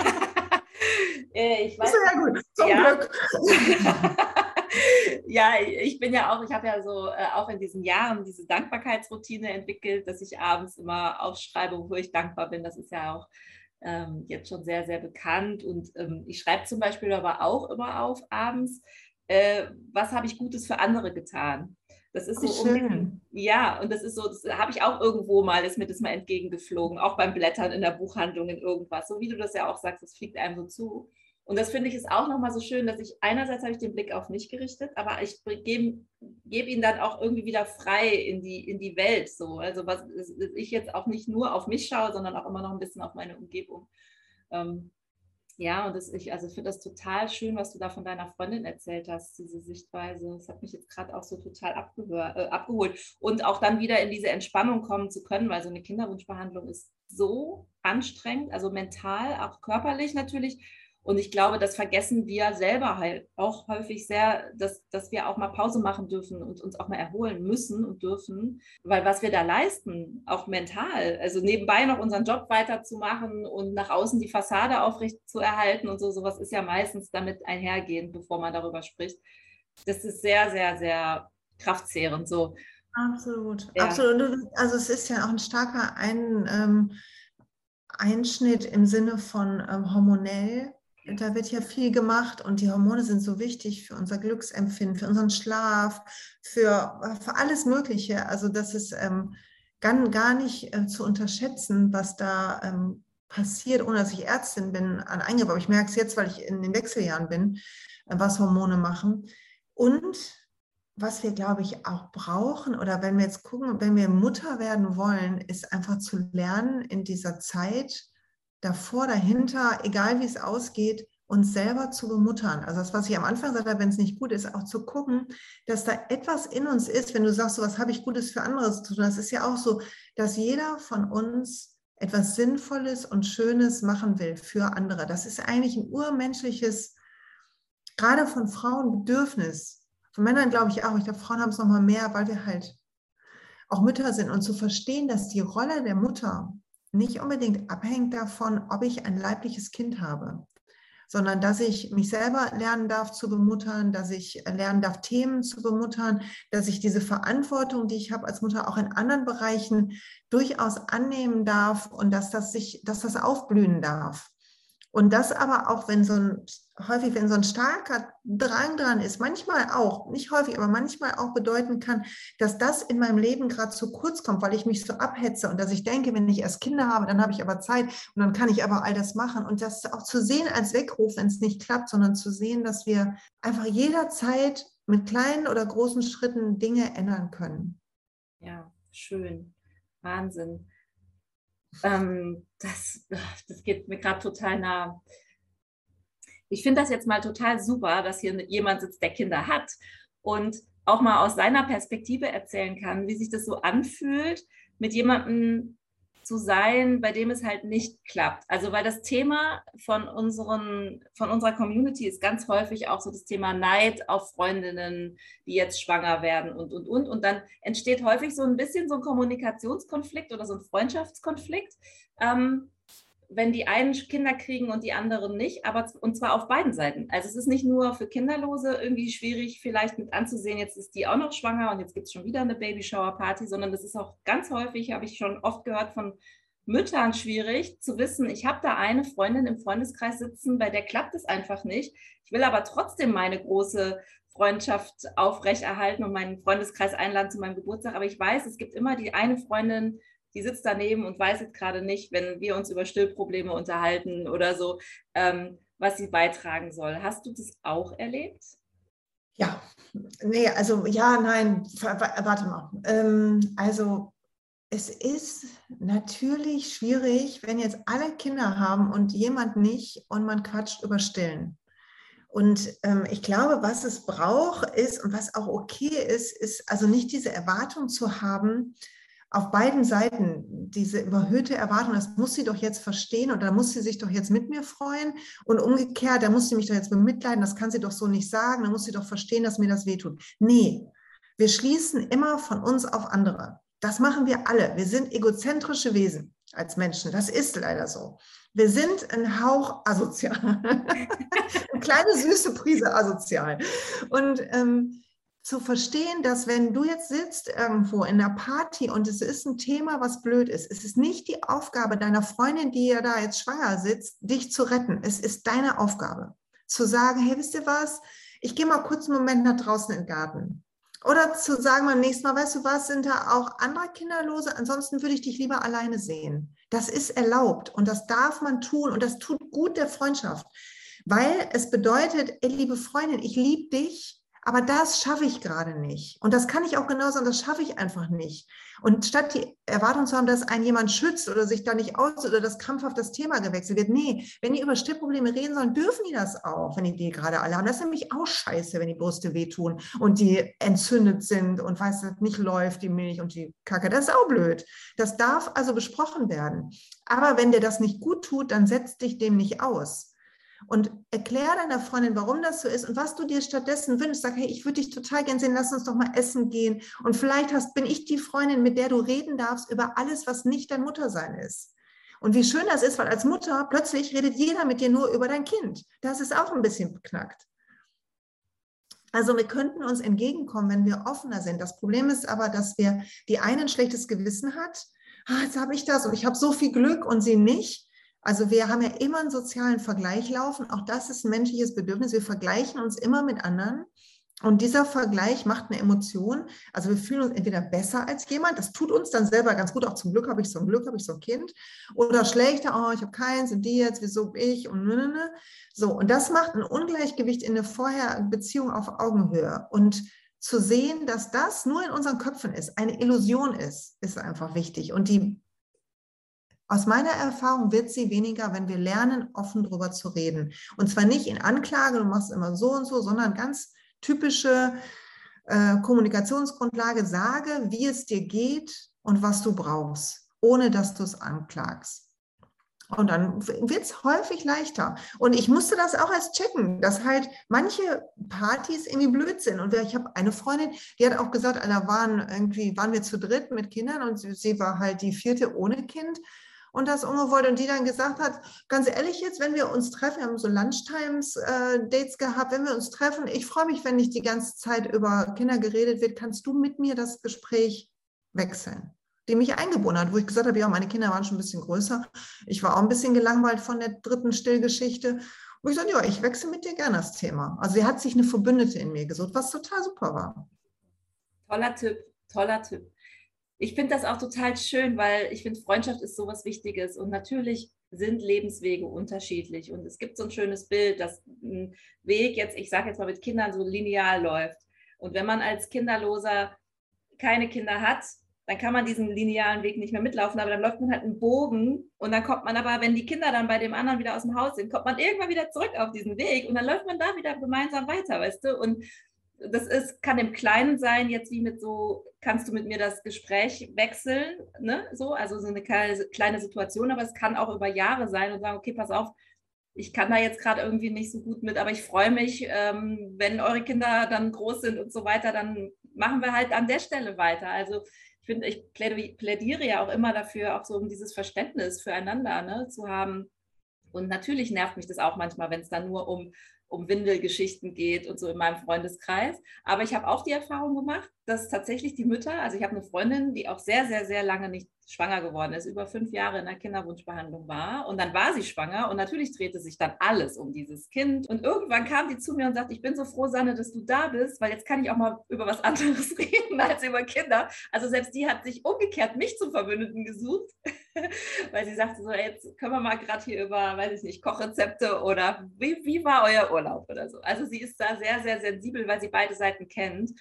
Ich weiß, ja gut, zum ja. Glück. *laughs* ja, ich bin ja auch, ich habe ja so äh, auch in diesen Jahren diese Dankbarkeitsroutine entwickelt, dass ich abends immer aufschreibe, wofür ich dankbar bin. Das ist ja auch ähm, jetzt schon sehr, sehr bekannt. Und ähm, ich schreibe zum Beispiel aber auch immer auf abends, äh, was habe ich Gutes für andere getan. Das ist so um, ja, und das ist so, das habe ich auch irgendwo mal, ist mir das mal entgegengeflogen, auch beim Blättern in der Buchhandlung in irgendwas. So wie du das ja auch sagst, das fliegt einem so zu. Und das finde ich ist auch nochmal so schön, dass ich einerseits habe ich den Blick auf mich gerichtet, aber ich gebe geb ihn dann auch irgendwie wieder frei in die, in die Welt. So. Also was ich jetzt auch nicht nur auf mich schaue, sondern auch immer noch ein bisschen auf meine Umgebung. Ähm, ja, und das, ich also finde das total schön, was du da von deiner Freundin erzählt hast, diese Sichtweise. Das hat mich jetzt gerade auch so total äh, abgeholt. Und auch dann wieder in diese Entspannung kommen zu können, weil so eine Kinderwunschbehandlung ist so anstrengend, also mental, auch körperlich natürlich und ich glaube, das vergessen wir selber halt auch häufig sehr, dass, dass wir auch mal Pause machen dürfen und uns auch mal erholen müssen und dürfen, weil was wir da leisten, auch mental, also nebenbei noch unseren Job weiterzumachen und nach außen die Fassade aufrecht zu erhalten und so, sowas ist ja meistens damit einhergehend, bevor man darüber spricht. Das ist sehr, sehr, sehr kraftzehrend so. Absolut, ja. absolut. Also es ist ja auch ein starker ein, ähm, Einschnitt im Sinne von ähm, hormonell da wird ja viel gemacht und die Hormone sind so wichtig für unser Glücksempfinden, für unseren Schlaf, für, für alles Mögliche. Also das ist ähm, gar, gar nicht äh, zu unterschätzen, was da ähm, passiert, ohne dass ich Ärztin bin, an Eingriff. Aber ich merke es jetzt, weil ich in den Wechseljahren bin, äh, was Hormone machen. Und was wir, glaube ich, auch brauchen, oder wenn wir jetzt gucken, wenn wir Mutter werden wollen, ist einfach zu lernen in dieser Zeit, davor, dahinter, egal wie es ausgeht, uns selber zu bemuttern. Also das, was ich am Anfang sagte, wenn es nicht gut ist, auch zu gucken, dass da etwas in uns ist, wenn du sagst, so was habe ich Gutes für andere zu tun. Das ist ja auch so, dass jeder von uns etwas Sinnvolles und Schönes machen will für andere. Das ist eigentlich ein urmenschliches, gerade von Frauen Bedürfnis. Von Männern glaube ich auch. Ich glaube, Frauen haben es nochmal mehr, weil wir halt auch Mütter sind. Und zu verstehen, dass die Rolle der Mutter nicht unbedingt abhängt davon, ob ich ein leibliches Kind habe, sondern dass ich mich selber lernen darf zu bemuttern, dass ich lernen darf, Themen zu bemuttern, dass ich diese Verantwortung, die ich habe als Mutter, auch in anderen Bereichen durchaus annehmen darf und dass das sich, dass das aufblühen darf. Und das aber auch, wenn so ein, häufig, wenn so ein starker Drang dran ist, manchmal auch, nicht häufig, aber manchmal auch bedeuten kann, dass das in meinem Leben gerade zu kurz kommt, weil ich mich so abhetze und dass ich denke, wenn ich erst Kinder habe, dann habe ich aber Zeit und dann kann ich aber all das machen. Und das auch zu sehen als Weckruf, wenn es nicht klappt, sondern zu sehen, dass wir einfach jederzeit mit kleinen oder großen Schritten Dinge ändern können. Ja, schön. Wahnsinn. Ähm, das, das geht mir gerade total nah. Ich finde das jetzt mal total super, dass hier jemand sitzt, der Kinder hat und auch mal aus seiner Perspektive erzählen kann, wie sich das so anfühlt, mit jemandem zu sein, bei dem es halt nicht klappt. Also weil das Thema von, unseren, von unserer Community ist ganz häufig auch so das Thema Neid auf Freundinnen, die jetzt schwanger werden und, und, und. Und dann entsteht häufig so ein bisschen so ein Kommunikationskonflikt oder so ein Freundschaftskonflikt. Ähm, wenn die einen Kinder kriegen und die anderen nicht, aber und zwar auf beiden Seiten. Also es ist nicht nur für Kinderlose irgendwie schwierig, vielleicht mit anzusehen, jetzt ist die auch noch schwanger und jetzt gibt es schon wieder eine Babyshower-Party, sondern das ist auch ganz häufig, habe ich schon oft gehört von Müttern schwierig zu wissen, ich habe da eine Freundin im Freundeskreis sitzen, bei der klappt es einfach nicht. Ich will aber trotzdem meine große Freundschaft aufrechterhalten und meinen Freundeskreis einladen zu meinem Geburtstag. Aber ich weiß, es gibt immer die eine Freundin, die sitzt daneben und weiß jetzt gerade nicht, wenn wir uns über Stillprobleme unterhalten oder so, ähm, was sie beitragen soll. Hast du das auch erlebt? Ja, nee, also ja, nein, warte mal. Ähm, also es ist natürlich schwierig, wenn jetzt alle Kinder haben und jemand nicht und man quatscht über Stillen. Und ähm, ich glaube, was es braucht ist und was auch okay ist, ist also nicht diese Erwartung zu haben, auf beiden Seiten diese überhöhte Erwartung, das muss sie doch jetzt verstehen und da muss sie sich doch jetzt mit mir freuen und umgekehrt, da muss sie mich doch jetzt bemitleiden, das kann sie doch so nicht sagen, da muss sie doch verstehen, dass mir das wehtut. Nee, wir schließen immer von uns auf andere. Das machen wir alle. Wir sind egozentrische Wesen als Menschen. Das ist leider so. Wir sind ein Hauch asozial. *laughs* Eine kleine süße Prise asozial. Und ähm, zu verstehen, dass wenn du jetzt sitzt irgendwo in der Party und es ist ein Thema, was blöd ist, es ist nicht die Aufgabe deiner Freundin, die ja da jetzt schwanger sitzt, dich zu retten. Es ist deine Aufgabe, zu sagen, hey, wisst ihr was? Ich gehe mal kurz einen Moment nach draußen in den Garten. Oder zu sagen beim nächsten Mal, weißt du was, sind da auch andere Kinderlose? Ansonsten würde ich dich lieber alleine sehen. Das ist erlaubt und das darf man tun und das tut gut der Freundschaft, weil es bedeutet, ey, liebe Freundin, ich liebe dich aber das schaffe ich gerade nicht. Und das kann ich auch genau sagen, das schaffe ich einfach nicht. Und statt die Erwartung zu haben, dass ein jemand schützt oder sich da nicht aus oder das krampfhaft das Thema gewechselt wird, nee, wenn die über Stillprobleme reden sollen, dürfen die das auch, wenn die die gerade alle haben. Das ist nämlich auch scheiße, wenn die Brüste wehtun und die entzündet sind und weiß, dass nicht läuft, die Milch und die Kacke. Das ist auch blöd. Das darf also besprochen werden. Aber wenn dir das nicht gut tut, dann setz dich dem nicht aus und erklär deiner Freundin, warum das so ist und was du dir stattdessen wünschst. Sag, hey, ich würde dich total gern sehen, lass uns doch mal essen gehen. Und vielleicht hast, bin ich die Freundin, mit der du reden darfst über alles, was nicht dein Muttersein ist. Und wie schön das ist, weil als Mutter plötzlich redet jeder mit dir nur über dein Kind. Das ist auch ein bisschen beknackt. Also wir könnten uns entgegenkommen, wenn wir offener sind. Das Problem ist aber, dass wir die einen ein schlechtes Gewissen hat. Ah, jetzt habe ich das und ich habe so viel Glück und sie nicht. Also wir haben ja immer einen sozialen Vergleich laufen. Auch das ist ein menschliches Bedürfnis. Wir vergleichen uns immer mit anderen. Und dieser Vergleich macht eine Emotion. Also wir fühlen uns entweder besser als jemand, das tut uns dann selber ganz gut, auch zum Glück habe ich so ein Glück, habe ich so ein Kind. Oder schlechter, oh, ich habe keins und die jetzt, wieso ich und ne, ne, ne. So, und das macht ein Ungleichgewicht in der vorher Beziehung auf Augenhöhe. Und zu sehen, dass das nur in unseren Köpfen ist, eine Illusion ist, ist einfach wichtig. Und die aus meiner Erfahrung wird sie weniger, wenn wir lernen, offen darüber zu reden. Und zwar nicht in Anklage, du machst immer so und so, sondern ganz typische äh, Kommunikationsgrundlage, sage, wie es dir geht und was du brauchst, ohne dass du es anklagst. Und dann wird es häufig leichter. Und ich musste das auch erst checken, dass halt manche Partys irgendwie blöd sind. Und ich habe eine Freundin, die hat auch gesagt, da waren irgendwie, waren wir zu dritt mit Kindern und sie, sie war halt die vierte ohne Kind und das ungewollt und die dann gesagt hat, ganz ehrlich jetzt, wenn wir uns treffen, wir haben so Lunchtimes-Dates äh, gehabt, wenn wir uns treffen, ich freue mich, wenn nicht die ganze Zeit über Kinder geredet wird, kannst du mit mir das Gespräch wechseln? Die mich eingebunden hat, wo ich gesagt habe, ja, meine Kinder waren schon ein bisschen größer. Ich war auch ein bisschen gelangweilt von der dritten Stillgeschichte. Wo ich sagte, ja, ich wechsle mit dir gerne das Thema. Also sie hat sich eine Verbündete in mir gesucht, was total super war. Toller Tipp, toller Tipp ich finde das auch total schön, weil ich finde, Freundschaft ist so was Wichtiges. Und natürlich sind Lebenswege unterschiedlich. Und es gibt so ein schönes Bild, dass ein Weg jetzt, ich sage jetzt mal mit Kindern, so lineal läuft. Und wenn man als Kinderloser keine Kinder hat, dann kann man diesen linearen Weg nicht mehr mitlaufen, aber dann läuft man halt einen Bogen und dann kommt man aber, wenn die Kinder dann bei dem anderen wieder aus dem Haus sind, kommt man irgendwann wieder zurück auf diesen Weg und dann läuft man da wieder gemeinsam weiter, weißt du? Und das ist, kann im Kleinen sein, jetzt wie mit so, kannst du mit mir das Gespräch wechseln, ne? So, also so eine kleine Situation, aber es kann auch über Jahre sein und sagen, okay, pass auf, ich kann da jetzt gerade irgendwie nicht so gut mit, aber ich freue mich, ähm, wenn eure Kinder dann groß sind und so weiter, dann machen wir halt an der Stelle weiter. Also ich finde, ich plädiere ja auch immer dafür, auch so um dieses Verständnis füreinander ne, zu haben. Und natürlich nervt mich das auch manchmal, wenn es dann nur um um Windelgeschichten geht und so in meinem Freundeskreis. Aber ich habe auch die Erfahrung gemacht, dass tatsächlich die Mütter, also ich habe eine Freundin, die auch sehr, sehr, sehr lange nicht schwanger geworden ist, über fünf Jahre in der Kinderwunschbehandlung war und dann war sie schwanger und natürlich drehte sich dann alles um dieses Kind und irgendwann kam die zu mir und sagte, ich bin so froh, Sanne, dass du da bist, weil jetzt kann ich auch mal über was anderes *laughs* reden als über Kinder. Also selbst die hat sich umgekehrt mich zum Verbündeten gesucht, *laughs* weil sie sagte so, jetzt können wir mal gerade hier über, weiß ich nicht, Kochrezepte oder wie, wie war euer Urlaub oder so. Also sie ist da sehr, sehr sensibel, weil sie beide Seiten kennt.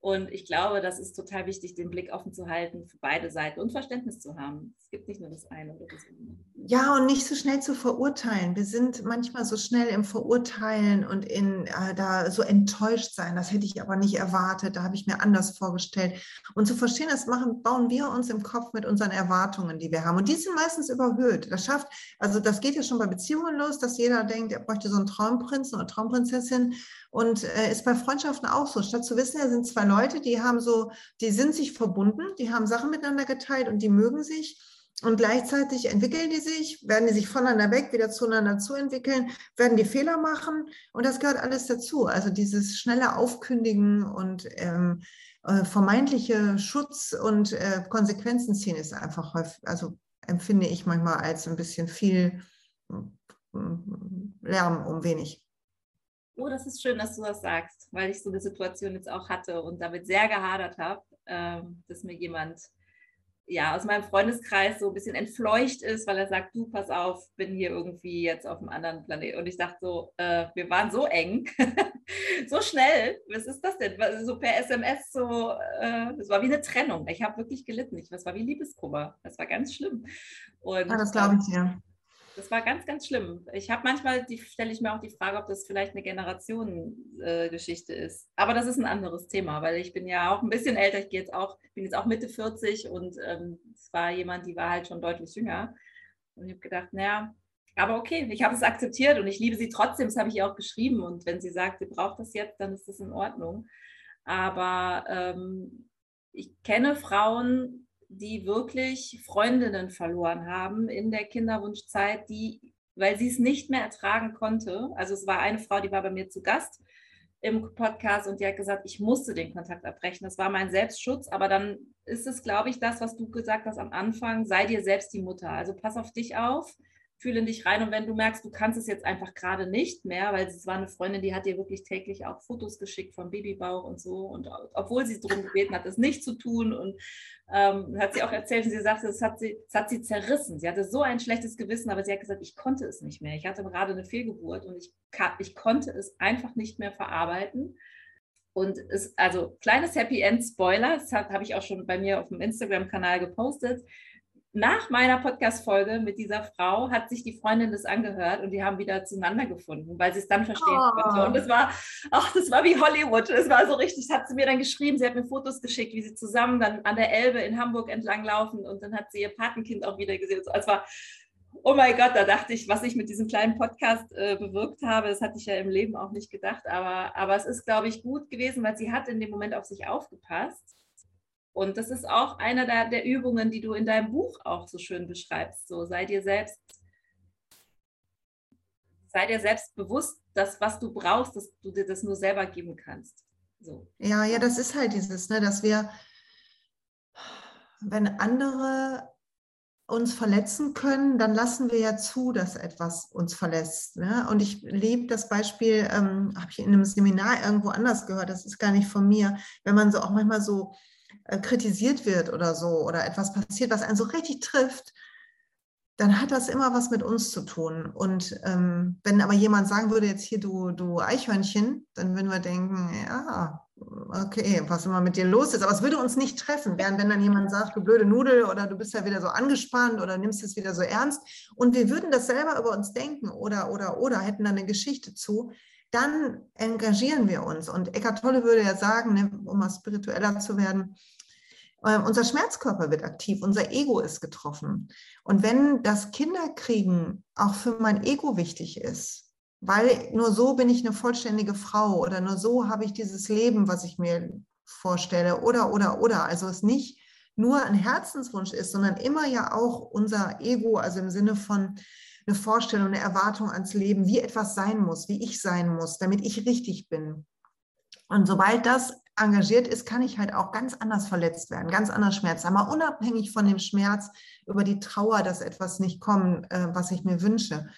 Und ich glaube, das ist total wichtig, den Blick offen zu halten für beide Seiten und Verständnis zu haben. Es gibt nicht nur das eine oder das andere. Ja, und nicht so schnell zu verurteilen. Wir sind manchmal so schnell im Verurteilen und in äh, da so enttäuscht sein. Das hätte ich aber nicht erwartet. Da habe ich mir anders vorgestellt. Und zu verstehen, das machen, bauen wir uns im Kopf mit unseren Erwartungen, die wir haben. Und die sind meistens überhöht. Das schafft, also das geht ja schon bei Beziehungen los, dass jeder denkt, er bräuchte so einen Traumprinzen oder Traumprinzessin. Und äh, ist bei Freundschaften auch so. Statt zu wissen, er sind zwei Leute, die haben so, die sind sich verbunden, die haben Sachen miteinander geteilt und die mögen sich. Und gleichzeitig entwickeln die sich, werden die sich voneinander weg, wieder zueinander zu entwickeln, werden die Fehler machen. Und das gehört alles dazu. Also dieses schnelle Aufkündigen und ähm, äh, vermeintliche Schutz und äh, Konsequenzen ziehen ist einfach häufig, also empfinde ich manchmal als ein bisschen viel Lärm um wenig. Oh, das ist schön, dass du das sagst, weil ich so eine Situation jetzt auch hatte und damit sehr gehadert habe, äh, dass mir jemand ja aus meinem Freundeskreis so ein bisschen entfleucht ist, weil er sagt, du pass auf, bin hier irgendwie jetzt auf einem anderen Planet. Und ich dachte so, äh, wir waren so eng, *laughs* so schnell. Was ist das denn? So per SMS so, äh, das war wie eine Trennung. Ich habe wirklich gelitten. Ich, das war wie Liebeskummer. Das war ganz schlimm. Und, ah, das glaube ich ja. Das war ganz, ganz schlimm. Ich habe manchmal, stelle ich mir auch die Frage, ob das vielleicht eine Generationengeschichte äh, ist. Aber das ist ein anderes Thema, weil ich bin ja auch ein bisschen älter. Ich jetzt auch, bin jetzt auch Mitte 40 und ähm, es war jemand, die war halt schon deutlich jünger. Und ich habe gedacht, naja, aber okay, ich habe es akzeptiert und ich liebe sie trotzdem. Das habe ich ihr auch geschrieben. Und wenn sie sagt, sie braucht das jetzt, dann ist das in Ordnung. Aber ähm, ich kenne Frauen, die wirklich Freundinnen verloren haben in der Kinderwunschzeit, die, weil sie es nicht mehr ertragen konnte. Also es war eine Frau, die war bei mir zu Gast im Podcast und die hat gesagt, ich musste den Kontakt abbrechen. Das war mein Selbstschutz, aber dann ist es, glaube ich, das, was du gesagt hast am Anfang, sei dir selbst die Mutter. Also pass auf dich auf fühle dich rein und wenn du merkst, du kannst es jetzt einfach gerade nicht mehr, weil es war eine Freundin, die hat dir wirklich täglich auch Fotos geschickt vom Babybauch und so und obwohl sie darum gebeten hat, das nicht zu tun und ähm, hat sie auch erzählt und sie sagte, es hat sie, das hat sie zerrissen. Sie hatte so ein schlechtes Gewissen, aber sie hat gesagt, ich konnte es nicht mehr. Ich hatte gerade eine Fehlgeburt und ich, ich konnte es einfach nicht mehr verarbeiten. Und es, also kleines Happy End Spoiler, das habe ich auch schon bei mir auf dem Instagram-Kanal gepostet nach meiner Podcast-Folge mit dieser Frau hat sich die Freundin das angehört und die haben wieder zueinander gefunden, weil sie es dann verstehen oh. konnte. Und das war, ach, das war wie Hollywood. Es war so richtig, hat sie mir dann geschrieben, sie hat mir Fotos geschickt, wie sie zusammen dann an der Elbe in Hamburg entlang laufen und dann hat sie ihr Patenkind auch wieder gesehen. Es war, oh mein Gott, da dachte ich, was ich mit diesem kleinen Podcast äh, bewirkt habe, das hatte ich ja im Leben auch nicht gedacht. Aber, aber es ist, glaube ich, gut gewesen, weil sie hat in dem Moment auf sich aufgepasst und das ist auch einer der, der Übungen, die du in deinem Buch auch so schön beschreibst. So sei dir selbst, sei dir selbst bewusst, dass was du brauchst, dass du dir das nur selber geben kannst. So. Ja, ja, das ist halt dieses, ne, dass wir, wenn andere uns verletzen können, dann lassen wir ja zu, dass etwas uns verlässt. Ne? Und ich liebe das Beispiel, ähm, habe ich in einem Seminar irgendwo anders gehört, das ist gar nicht von mir, wenn man so auch manchmal so äh, kritisiert wird oder so oder etwas passiert, was einen so richtig trifft, dann hat das immer was mit uns zu tun. Und ähm, wenn aber jemand sagen würde, jetzt hier du, du Eichhörnchen, dann würden wir denken, ja, okay, was immer mit dir los ist. Aber es würde uns nicht treffen, während wenn dann jemand sagt, du blöde Nudel oder du bist ja wieder so angespannt oder nimmst es wieder so ernst. Und wir würden das selber über uns denken oder, oder, oder hätten dann eine Geschichte zu, dann engagieren wir uns. Und Eckart Tolle würde ja sagen, ne, um mal spiritueller zu werden, unser Schmerzkörper wird aktiv, unser Ego ist getroffen. Und wenn das Kinderkriegen auch für mein Ego wichtig ist, weil nur so bin ich eine vollständige Frau oder nur so habe ich dieses Leben, was ich mir vorstelle oder, oder, oder. Also es nicht nur ein Herzenswunsch ist, sondern immer ja auch unser Ego, also im Sinne von eine Vorstellung, eine Erwartung ans Leben, wie etwas sein muss, wie ich sein muss, damit ich richtig bin. Und sobald das engagiert ist, kann ich halt auch ganz anders verletzt werden, ganz anders Schmerz haben, unabhängig von dem Schmerz über die Trauer, dass etwas nicht kommt, äh, was ich mir wünsche.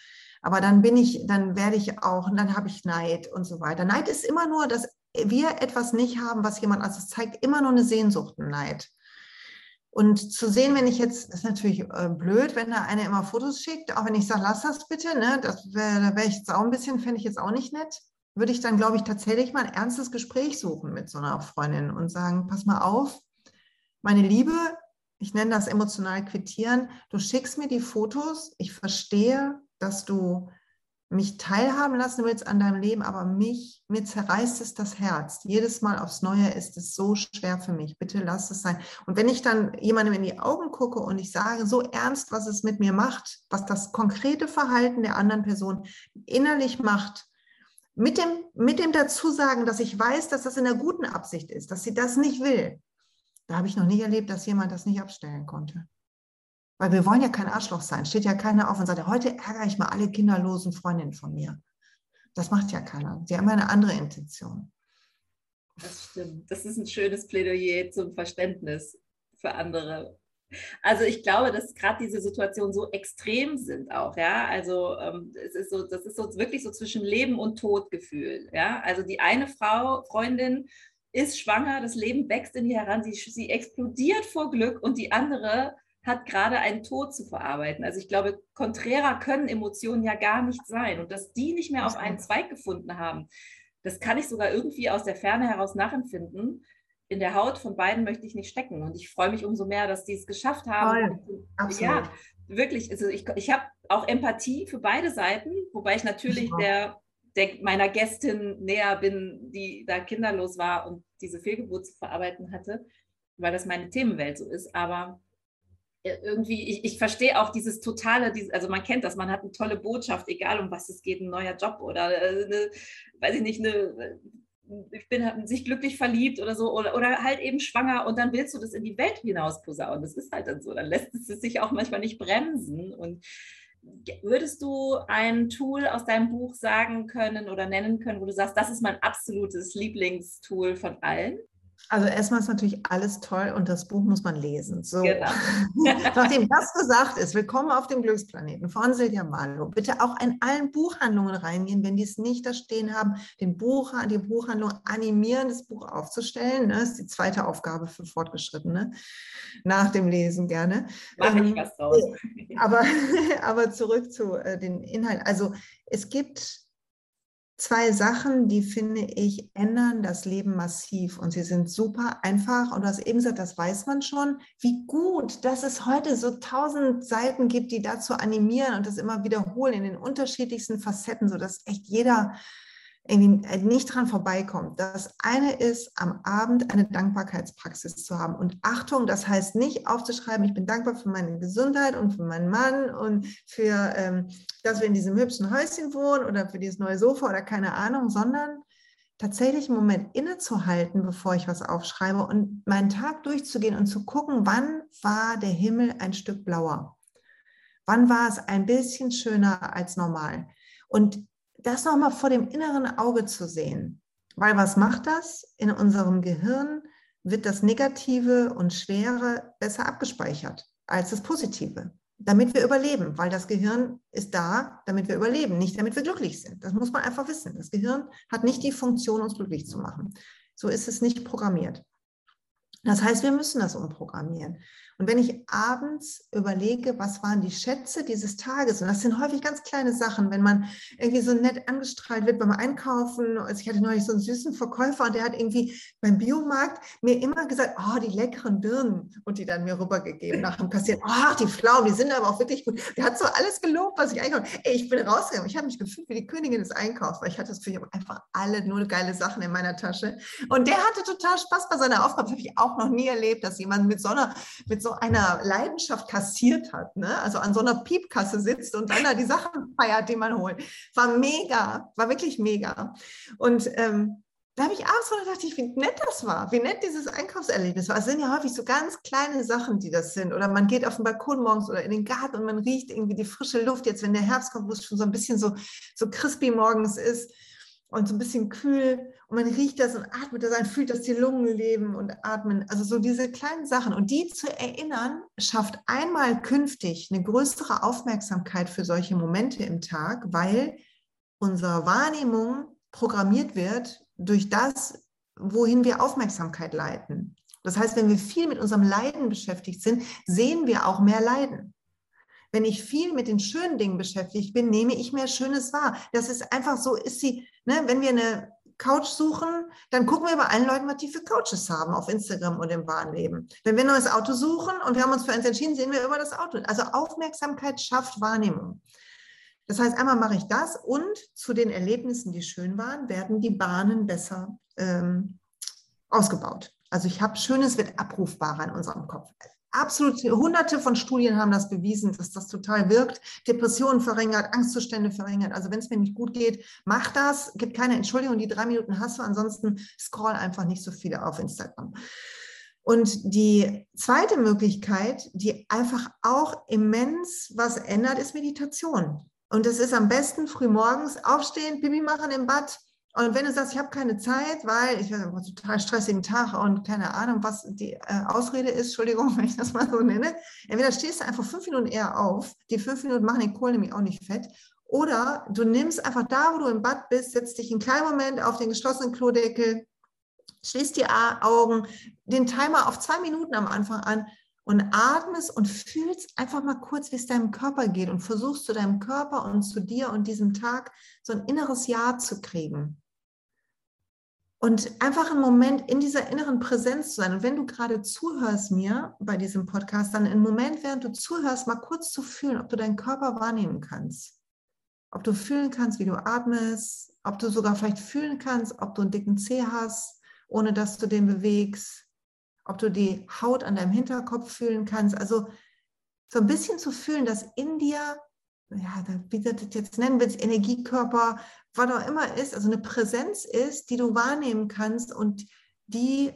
Aber dann bin ich, dann werde ich auch, und dann habe ich Neid und so weiter. Neid ist immer nur, dass wir etwas nicht haben, was jemand, also es zeigt immer nur eine Sehnsucht, ein Neid. Und zu sehen, wenn ich jetzt, ist natürlich äh, blöd, wenn da einer immer Fotos schickt, auch wenn ich sage, lass das bitte, ne, das wäre, da wäre ich jetzt auch ein bisschen, fände ich jetzt auch nicht nett. Würde ich dann, glaube ich, tatsächlich mal ein ernstes Gespräch suchen mit so einer Freundin und sagen, pass mal auf, meine Liebe, ich nenne das emotional quittieren, du schickst mir die Fotos, ich verstehe, dass du mich teilhaben lassen willst an deinem Leben, aber mich, mir zerreißt es das Herz. Jedes Mal aufs Neue ist es so schwer für mich. Bitte lass es sein. Und wenn ich dann jemandem in die Augen gucke und ich sage so ernst, was es mit mir macht, was das konkrete Verhalten der anderen Person innerlich macht, mit dem, mit dem Dazusagen, dass ich weiß, dass das in der guten Absicht ist, dass sie das nicht will, da habe ich noch nie erlebt, dass jemand das nicht abstellen konnte. Weil wir wollen ja kein Arschloch sein. Steht ja keiner auf und sagt, heute ärgere ich mal alle kinderlosen Freundinnen von mir. Das macht ja keiner. Sie haben eine andere Intention. Das stimmt. Das ist ein schönes Plädoyer zum Verständnis für andere. Also ich glaube, dass gerade diese Situationen so extrem sind auch, ja. Also ähm, es ist so, das ist so wirklich so zwischen Leben und Tod Gefühl, ja. Also die eine Frau, Freundin ist schwanger, das Leben wächst in ihr heran, sie, sie explodiert vor Glück und die andere hat gerade einen Tod zu verarbeiten. Also ich glaube, konträrer können Emotionen ja gar nicht sein. Und dass die nicht mehr auf einen Zweig gefunden haben, das kann ich sogar irgendwie aus der Ferne heraus nachempfinden. In der Haut von beiden möchte ich nicht stecken. Und ich freue mich umso mehr, dass die es geschafft haben. Absolut. Ja, wirklich. Also ich, ich habe auch Empathie für beide Seiten, wobei ich natürlich der, der, meiner Gästin näher bin, die da kinderlos war und diese Fehlgeburt zu verarbeiten hatte, weil das meine Themenwelt so ist. Aber äh, irgendwie, ich, ich verstehe auch dieses totale, also man kennt das, man hat eine tolle Botschaft, egal um was es geht, ein neuer Job oder äh, eine, weiß ich nicht, eine, äh, ich bin sich glücklich verliebt oder so oder, oder halt eben schwanger und dann willst du das in die Welt hinaus posaunen. Das ist halt dann so, dann lässt es sich auch manchmal nicht bremsen und Würdest du ein Tool aus deinem Buch sagen können oder nennen können, wo du sagst, das ist mein absolutes Lieblingstool von allen? Also erstmal ist natürlich alles toll und das Buch muss man lesen. So. Genau. *laughs* Nachdem das gesagt ist, willkommen auf dem Glücksplaneten von Silvia Malo. Bitte auch in allen Buchhandlungen reingehen, wenn die es nicht da stehen haben, den Buch, die Buchhandlung animieren, das Buch aufzustellen. Das ne? ist die zweite Aufgabe für Fortgeschrittene. Nach dem Lesen gerne. Mach ich ähm, was draus. *laughs* Aber, *laughs* aber zurück zu äh, den Inhalten. Also es gibt zwei Sachen, die finde ich ändern das Leben massiv und sie sind super einfach. Und du hast eben gesagt, das weiß man schon. Wie gut, dass es heute so tausend Seiten gibt, die dazu animieren und das immer wiederholen in den unterschiedlichsten Facetten, sodass echt jeder irgendwie äh, nicht dran vorbeikommt. Das eine ist, am Abend eine Dankbarkeitspraxis zu haben. Und Achtung, das heißt nicht aufzuschreiben, ich bin dankbar für meine Gesundheit und für meinen Mann und für, ähm, dass wir in diesem hübschen Häuschen wohnen oder für dieses neue Sofa oder keine Ahnung, sondern tatsächlich einen Moment innezuhalten, bevor ich was aufschreibe und meinen Tag durchzugehen und zu gucken, wann war der Himmel ein Stück blauer? Wann war es ein bisschen schöner als normal? Und das nochmal vor dem inneren Auge zu sehen. Weil was macht das? In unserem Gehirn wird das Negative und Schwere besser abgespeichert als das Positive, damit wir überleben, weil das Gehirn ist da, damit wir überleben, nicht damit wir glücklich sind. Das muss man einfach wissen. Das Gehirn hat nicht die Funktion, uns glücklich zu machen. So ist es nicht programmiert. Das heißt, wir müssen das umprogrammieren. Und wenn ich abends überlege, was waren die Schätze dieses Tages, und das sind häufig ganz kleine Sachen, wenn man irgendwie so nett angestrahlt wird beim Einkaufen. Also ich hatte neulich so einen süßen Verkäufer und der hat irgendwie beim Biomarkt mir immer gesagt, oh, die leckeren Birnen und die dann mir rübergegeben nach dem Kassieren. Oh, die Pflaumen, die sind aber auch wirklich gut. Der hat so alles gelobt, was ich einkaufe. Ey, ich bin rausgegangen. Ich habe mich gefühlt wie die Königin des Einkaufs, weil ich hatte für einfach alle nur geile Sachen in meiner Tasche. Und der hatte total Spaß bei seiner Aufgabe. Das habe ich auch noch nie erlebt, dass jemand mit so einer, mit so so einer Leidenschaft kassiert hat, ne? also an so einer Piepkasse sitzt und dann da die Sachen feiert, die man holt. War mega, war wirklich mega. Und ähm, da habe ich abends so gedacht, wie nett das war, wie nett dieses Einkaufserlebnis war. Es sind ja häufig so ganz kleine Sachen, die das sind. Oder man geht auf den Balkon morgens oder in den Garten und man riecht irgendwie die frische Luft. Jetzt, wenn der Herbst kommt, wo es schon so ein bisschen so, so crispy morgens ist und so ein bisschen kühl und man riecht das und atmet das ein, fühlt, dass die Lungen leben und atmen. Also so diese kleinen Sachen und die zu erinnern, schafft einmal künftig eine größere Aufmerksamkeit für solche Momente im Tag, weil unsere Wahrnehmung programmiert wird durch das, wohin wir Aufmerksamkeit leiten. Das heißt, wenn wir viel mit unserem Leiden beschäftigt sind, sehen wir auch mehr Leiden. Wenn ich viel mit den schönen Dingen beschäftigt bin, nehme ich mehr Schönes wahr. Das ist einfach so, ist sie, ne, wenn wir eine Couch suchen, dann gucken wir bei allen Leuten, was die für Couches haben auf Instagram und im wahren Leben. Wenn wir ein neues Auto suchen und wir haben uns für eins entschieden, sehen wir über das Auto. Also Aufmerksamkeit schafft Wahrnehmung. Das heißt, einmal mache ich das und zu den Erlebnissen, die schön waren, werden die Bahnen besser ähm, ausgebaut. Also ich habe Schönes wird abrufbarer in unserem Kopf. Absolut, hunderte von Studien haben das bewiesen, dass das total wirkt. Depressionen verringert, Angstzustände verringert. Also wenn es mir nicht gut geht, mach das, gibt keine Entschuldigung, die drei Minuten hast du, ansonsten scroll einfach nicht so viele auf Instagram. Und die zweite Möglichkeit, die einfach auch immens was ändert, ist Meditation. Und das ist am besten früh morgens aufstehen, Pipi machen im Bad. Und wenn du sagst, ich habe keine Zeit, weil ich habe einen total stressigen Tag und keine Ahnung, was die äh, Ausrede ist, Entschuldigung, *laughs* wenn ich das mal so nenne, entweder stehst du einfach fünf Minuten eher auf, die fünf Minuten machen den Kohl nämlich auch nicht fett, oder du nimmst einfach da, wo du im Bad bist, setzt dich einen kleinen Moment auf den geschlossenen Klodeckel, schließt die Augen, den Timer auf zwei Minuten am Anfang an und atmest und fühlst einfach mal kurz, wie es deinem Körper geht und versuchst zu deinem Körper und zu dir und diesem Tag so ein inneres Ja zu kriegen. Und einfach einen Moment in dieser inneren Präsenz zu sein. Und wenn du gerade zuhörst mir bei diesem Podcast, dann einen Moment, während du zuhörst, mal kurz zu fühlen, ob du deinen Körper wahrnehmen kannst. Ob du fühlen kannst, wie du atmest, ob du sogar vielleicht fühlen kannst, ob du einen dicken Zeh hast, ohne dass du den bewegst ob du die Haut an deinem Hinterkopf fühlen kannst. Also so ein bisschen zu fühlen, dass in dir, ja, wie das jetzt nennen willst, Energiekörper, was auch immer ist, also eine Präsenz ist, die du wahrnehmen kannst und die,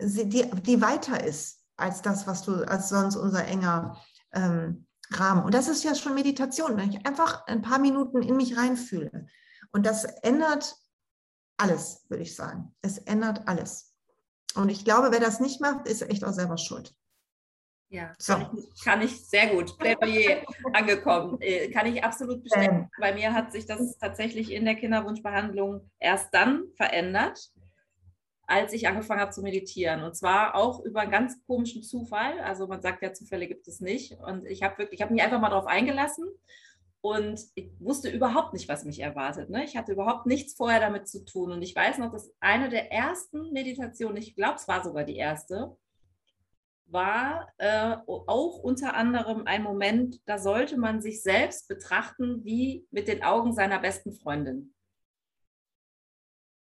die, die weiter ist als das, was du, als sonst unser enger ähm, Rahmen. Und das ist ja schon Meditation, wenn ich einfach ein paar Minuten in mich reinfühle. Und das ändert alles, würde ich sagen. Es ändert alles. Und ich glaube, wer das nicht macht, ist echt auch selber schuld. Ja, so. kann, ich, kann, ich, sehr gut. Plädoyer *laughs* angekommen. Äh, kann ich absolut bestätigen. Ähm. Bei mir hat sich das tatsächlich in der Kinderwunschbehandlung erst dann verändert, als ich angefangen habe zu meditieren. Und zwar auch über einen ganz komischen Zufall. Also man sagt ja, Zufälle gibt es nicht. Und ich habe wirklich, ich habe mich einfach mal darauf eingelassen und ich wusste überhaupt nicht, was mich erwartet. Ne? Ich hatte überhaupt nichts vorher damit zu tun. Und ich weiß noch, dass eine der ersten Meditationen, ich glaube, es war sogar die erste, war äh, auch unter anderem ein Moment, da sollte man sich selbst betrachten wie mit den Augen seiner besten Freundin.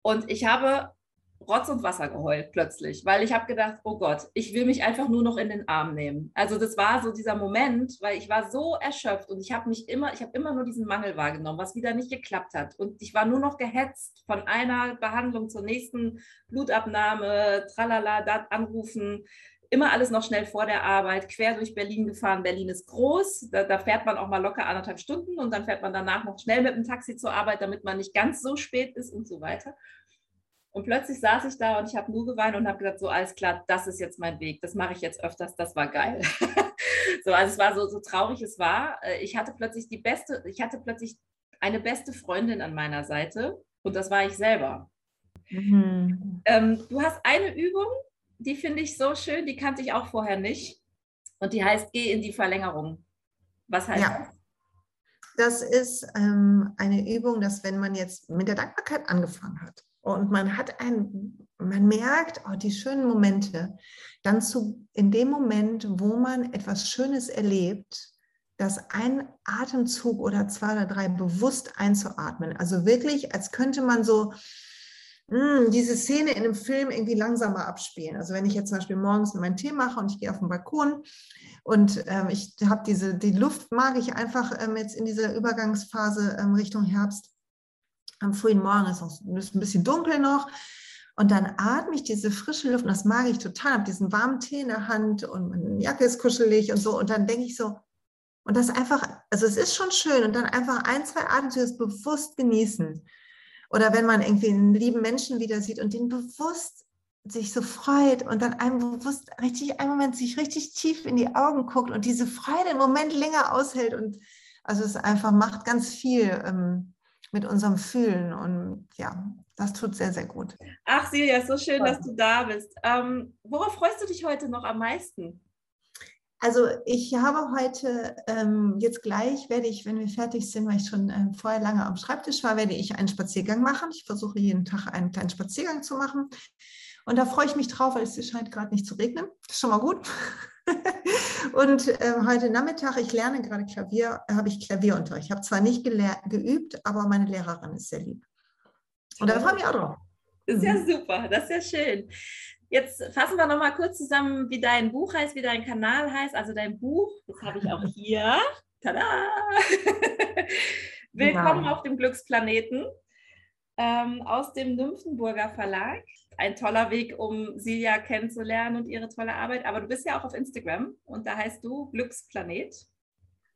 Und ich habe Rotz und Wasser geheult plötzlich, weil ich habe gedacht, oh Gott, ich will mich einfach nur noch in den Arm nehmen. Also das war so dieser Moment, weil ich war so erschöpft und ich habe mich immer, ich habe immer nur diesen Mangel wahrgenommen, was wieder nicht geklappt hat. Und ich war nur noch gehetzt von einer Behandlung zur nächsten Blutabnahme, tralala, dat anrufen, immer alles noch schnell vor der Arbeit, quer durch Berlin gefahren. Berlin ist groß, da, da, fährt man auch mal locker anderthalb Stunden und dann fährt man danach noch schnell mit dem Taxi zur Arbeit, damit man nicht ganz so spät ist und so weiter. Und plötzlich saß ich da und ich habe nur geweint und habe gesagt, so alles klar, das ist jetzt mein Weg, das mache ich jetzt öfters, das war geil. *laughs* so, also es war so, so traurig es war. Äh, ich hatte plötzlich die beste, ich hatte plötzlich eine beste Freundin an meiner Seite und das war ich selber. Mhm. Ähm, du hast eine Übung, die finde ich so schön, die kannte ich auch vorher nicht. Und die heißt, geh in die Verlängerung. Was heißt ja. das? Das ist ähm, eine Übung, dass wenn man jetzt mit der Dankbarkeit angefangen hat, und man hat ein, man merkt, oh, die schönen Momente, dann zu, in dem Moment, wo man etwas Schönes erlebt, das ein Atemzug oder zwei oder drei bewusst einzuatmen. Also wirklich, als könnte man so hm, diese Szene in einem Film irgendwie langsamer abspielen. Also wenn ich jetzt zum Beispiel morgens meinen Tee mache und ich gehe auf den Balkon und ähm, ich habe diese, die Luft mag ich einfach ähm, jetzt in dieser Übergangsphase ähm, Richtung Herbst am frühen Morgen ist es ein bisschen dunkel noch. Und dann atme ich diese frische Luft und das mag ich total. Habe diesen warmen Tee in der Hand und meine Jacke ist kuschelig und so. Und dann denke ich so, und das einfach, also es ist schon schön und dann einfach ein, zwei Atemzüge bewusst genießen. Oder wenn man irgendwie einen lieben Menschen wieder sieht und den bewusst sich so freut und dann einem bewusst richtig, einen Moment sich richtig tief in die Augen guckt und diese Freude einen Moment länger aushält und also es einfach macht ganz viel ähm, mit unserem Fühlen. Und ja, das tut sehr, sehr gut. Ach, Silja, so schön, dass du da bist. Ähm, worauf freust du dich heute noch am meisten? Also ich habe heute, ähm, jetzt gleich werde ich, wenn wir fertig sind, weil ich schon äh, vorher lange am Schreibtisch war, werde ich einen Spaziergang machen. Ich versuche jeden Tag einen kleinen Spaziergang zu machen. Und da freue ich mich drauf, weil es scheint gerade nicht zu regnen. Das ist schon mal gut. *laughs* und äh, heute Nachmittag, ich lerne gerade Klavier, habe ich Klavierunterricht. Ich habe zwar nicht geübt, aber meine Lehrerin ist sehr lieb. Und da freue ich mich auch drauf. Das ist ja mhm. super, das ist ja schön. Jetzt fassen wir nochmal kurz zusammen, wie dein Buch heißt, wie dein Kanal heißt. Also dein Buch, das habe ich auch *laughs* hier. Tada! Willkommen wow. auf dem Glücksplaneten ähm, aus dem Nymphenburger Verlag. Ein toller Weg, um Silja kennenzulernen und ihre tolle Arbeit. Aber du bist ja auch auf Instagram und da heißt du Glücksplanet.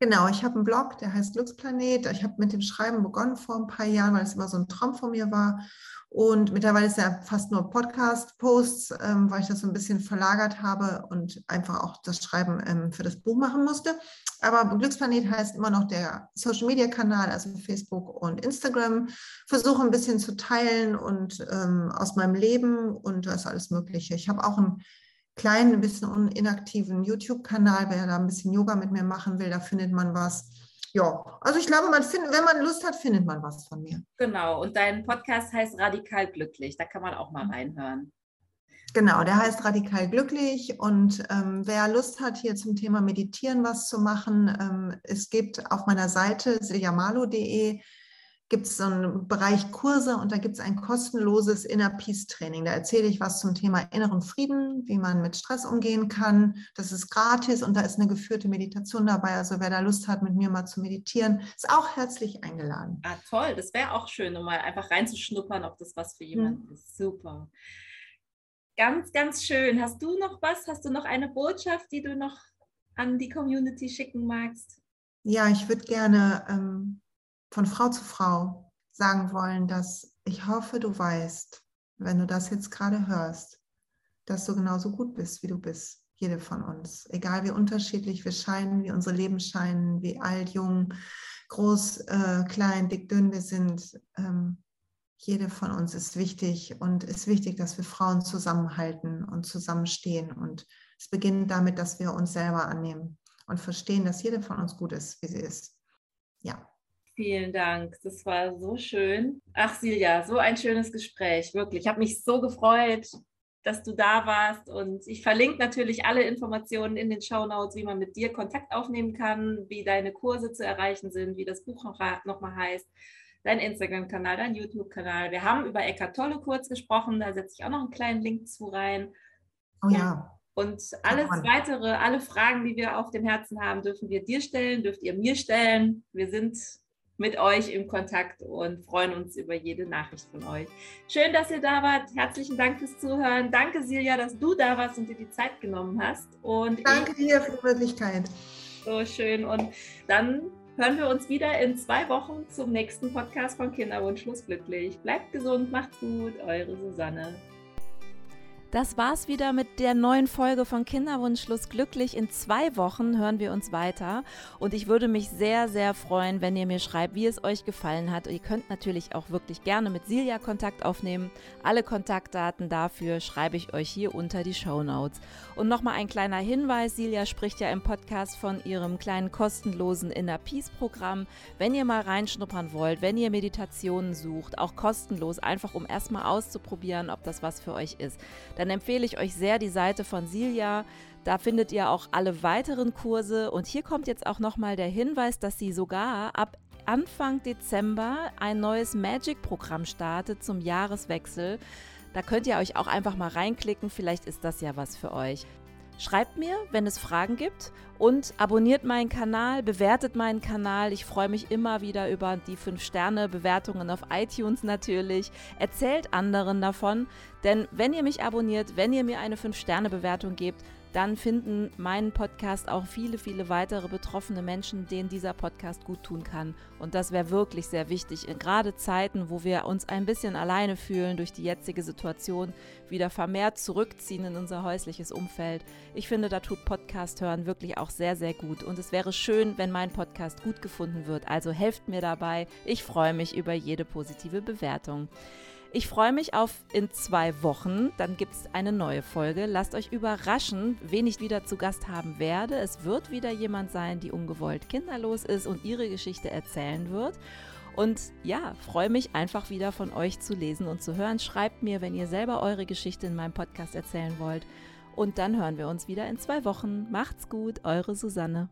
Genau, ich habe einen Blog, der heißt Glücksplanet. Ich habe mit dem Schreiben begonnen vor ein paar Jahren, weil es immer so ein Traum von mir war. Und mittlerweile ist ja fast nur Podcast-Posts, ähm, weil ich das so ein bisschen verlagert habe und einfach auch das Schreiben ähm, für das Buch machen musste. Aber Glücksplanet heißt immer noch der Social-Media-Kanal, also Facebook und Instagram. Versuche ein bisschen zu teilen und ähm, aus meinem Leben und das alles Mögliche. Ich habe auch einen kleinen, ein bisschen inaktiven YouTube-Kanal. Wer da ein bisschen Yoga mit mir machen will, da findet man was ja, also ich glaube, man find, wenn man Lust hat, findet man was von mir. Genau, und dein Podcast heißt Radikal Glücklich, da kann man auch mal mhm. reinhören. Genau, der heißt Radikal Glücklich und ähm, wer Lust hat, hier zum Thema Meditieren was zu machen, ähm, es gibt auf meiner Seite siljamalo.de gibt es so einen Bereich Kurse und da gibt es ein kostenloses Inner Peace Training. Da erzähle ich was zum Thema inneren Frieden, wie man mit Stress umgehen kann. Das ist gratis und da ist eine geführte Meditation dabei. Also wer da Lust hat, mit mir mal zu meditieren, ist auch herzlich eingeladen. Ah, toll. Das wäre auch schön, um mal einfach reinzuschnuppern, ob das was für jemanden mhm. ist. Super. Ganz, ganz schön. Hast du noch was? Hast du noch eine Botschaft, die du noch an die Community schicken magst? Ja, ich würde gerne ähm, von Frau zu Frau sagen wollen, dass ich hoffe, du weißt, wenn du das jetzt gerade hörst, dass du genauso gut bist, wie du bist. Jede von uns. Egal wie unterschiedlich wir scheinen, wie unsere Leben scheinen, wie alt, jung, groß, äh, klein, dick, dünn wir sind. Ähm, jede von uns ist wichtig und ist wichtig, dass wir Frauen zusammenhalten und zusammenstehen. Und es beginnt damit, dass wir uns selber annehmen und verstehen, dass jede von uns gut ist, wie sie ist. Ja. Vielen Dank. Das war so schön. Ach, Silja, so ein schönes Gespräch. Wirklich. Ich habe mich so gefreut, dass du da warst. Und ich verlinke natürlich alle Informationen in den Show Notes, wie man mit dir Kontakt aufnehmen kann, wie deine Kurse zu erreichen sind, wie das Buch noch, noch heißt, dein Instagram-Kanal, dein YouTube-Kanal. Wir haben über Eckart Tolle kurz gesprochen. Da setze ich auch noch einen kleinen Link zu rein. Oh ja. Und alles weitere, alle Fragen, die wir auf dem Herzen haben, dürfen wir dir stellen, dürft ihr mir stellen. Wir sind mit euch im Kontakt und freuen uns über jede Nachricht von euch. Schön, dass ihr da wart. Herzlichen Dank fürs Zuhören. Danke, Silja, dass du da warst und dir die Zeit genommen hast. Und Danke dir für die Möglichkeit. So schön. Und dann hören wir uns wieder in zwei Wochen zum nächsten Podcast von Kinderwunschlos glücklich. Bleibt gesund, macht's gut, eure Susanne. Das war's wieder mit der neuen Folge von Kinderwunschschluss glücklich. In zwei Wochen hören wir uns weiter und ich würde mich sehr, sehr freuen, wenn ihr mir schreibt, wie es euch gefallen hat. ihr könnt natürlich auch wirklich gerne mit Silja Kontakt aufnehmen. Alle Kontaktdaten dafür schreibe ich euch hier unter die Show Notes. Und nochmal ein kleiner Hinweis: Silja spricht ja im Podcast von ihrem kleinen kostenlosen Inner Peace Programm. Wenn ihr mal reinschnuppern wollt, wenn ihr Meditationen sucht, auch kostenlos, einfach um erstmal auszuprobieren, ob das was für euch ist dann empfehle ich euch sehr die Seite von Silja. Da findet ihr auch alle weiteren Kurse. Und hier kommt jetzt auch nochmal der Hinweis, dass sie sogar ab Anfang Dezember ein neues Magic-Programm startet zum Jahreswechsel. Da könnt ihr euch auch einfach mal reinklicken. Vielleicht ist das ja was für euch. Schreibt mir, wenn es Fragen gibt und abonniert meinen Kanal, bewertet meinen Kanal. Ich freue mich immer wieder über die 5-Sterne-Bewertungen auf iTunes natürlich. Erzählt anderen davon, denn wenn ihr mich abonniert, wenn ihr mir eine 5-Sterne-Bewertung gebt, dann finden meinen Podcast auch viele, viele weitere betroffene Menschen, denen dieser Podcast gut tun kann. Und das wäre wirklich sehr wichtig, in gerade Zeiten, wo wir uns ein bisschen alleine fühlen durch die jetzige Situation, wieder vermehrt zurückziehen in unser häusliches Umfeld. Ich finde, da tut Podcast hören wirklich auch sehr, sehr gut. Und es wäre schön, wenn mein Podcast gut gefunden wird. Also helft mir dabei. Ich freue mich über jede positive Bewertung. Ich freue mich auf in zwei Wochen. Dann gibt es eine neue Folge. Lasst euch überraschen, wen ich wieder zu Gast haben werde. Es wird wieder jemand sein, die ungewollt kinderlos ist und ihre Geschichte erzählen wird. Und ja, freue mich einfach wieder von euch zu lesen und zu hören. Schreibt mir, wenn ihr selber eure Geschichte in meinem Podcast erzählen wollt. Und dann hören wir uns wieder in zwei Wochen. Macht's gut, eure Susanne.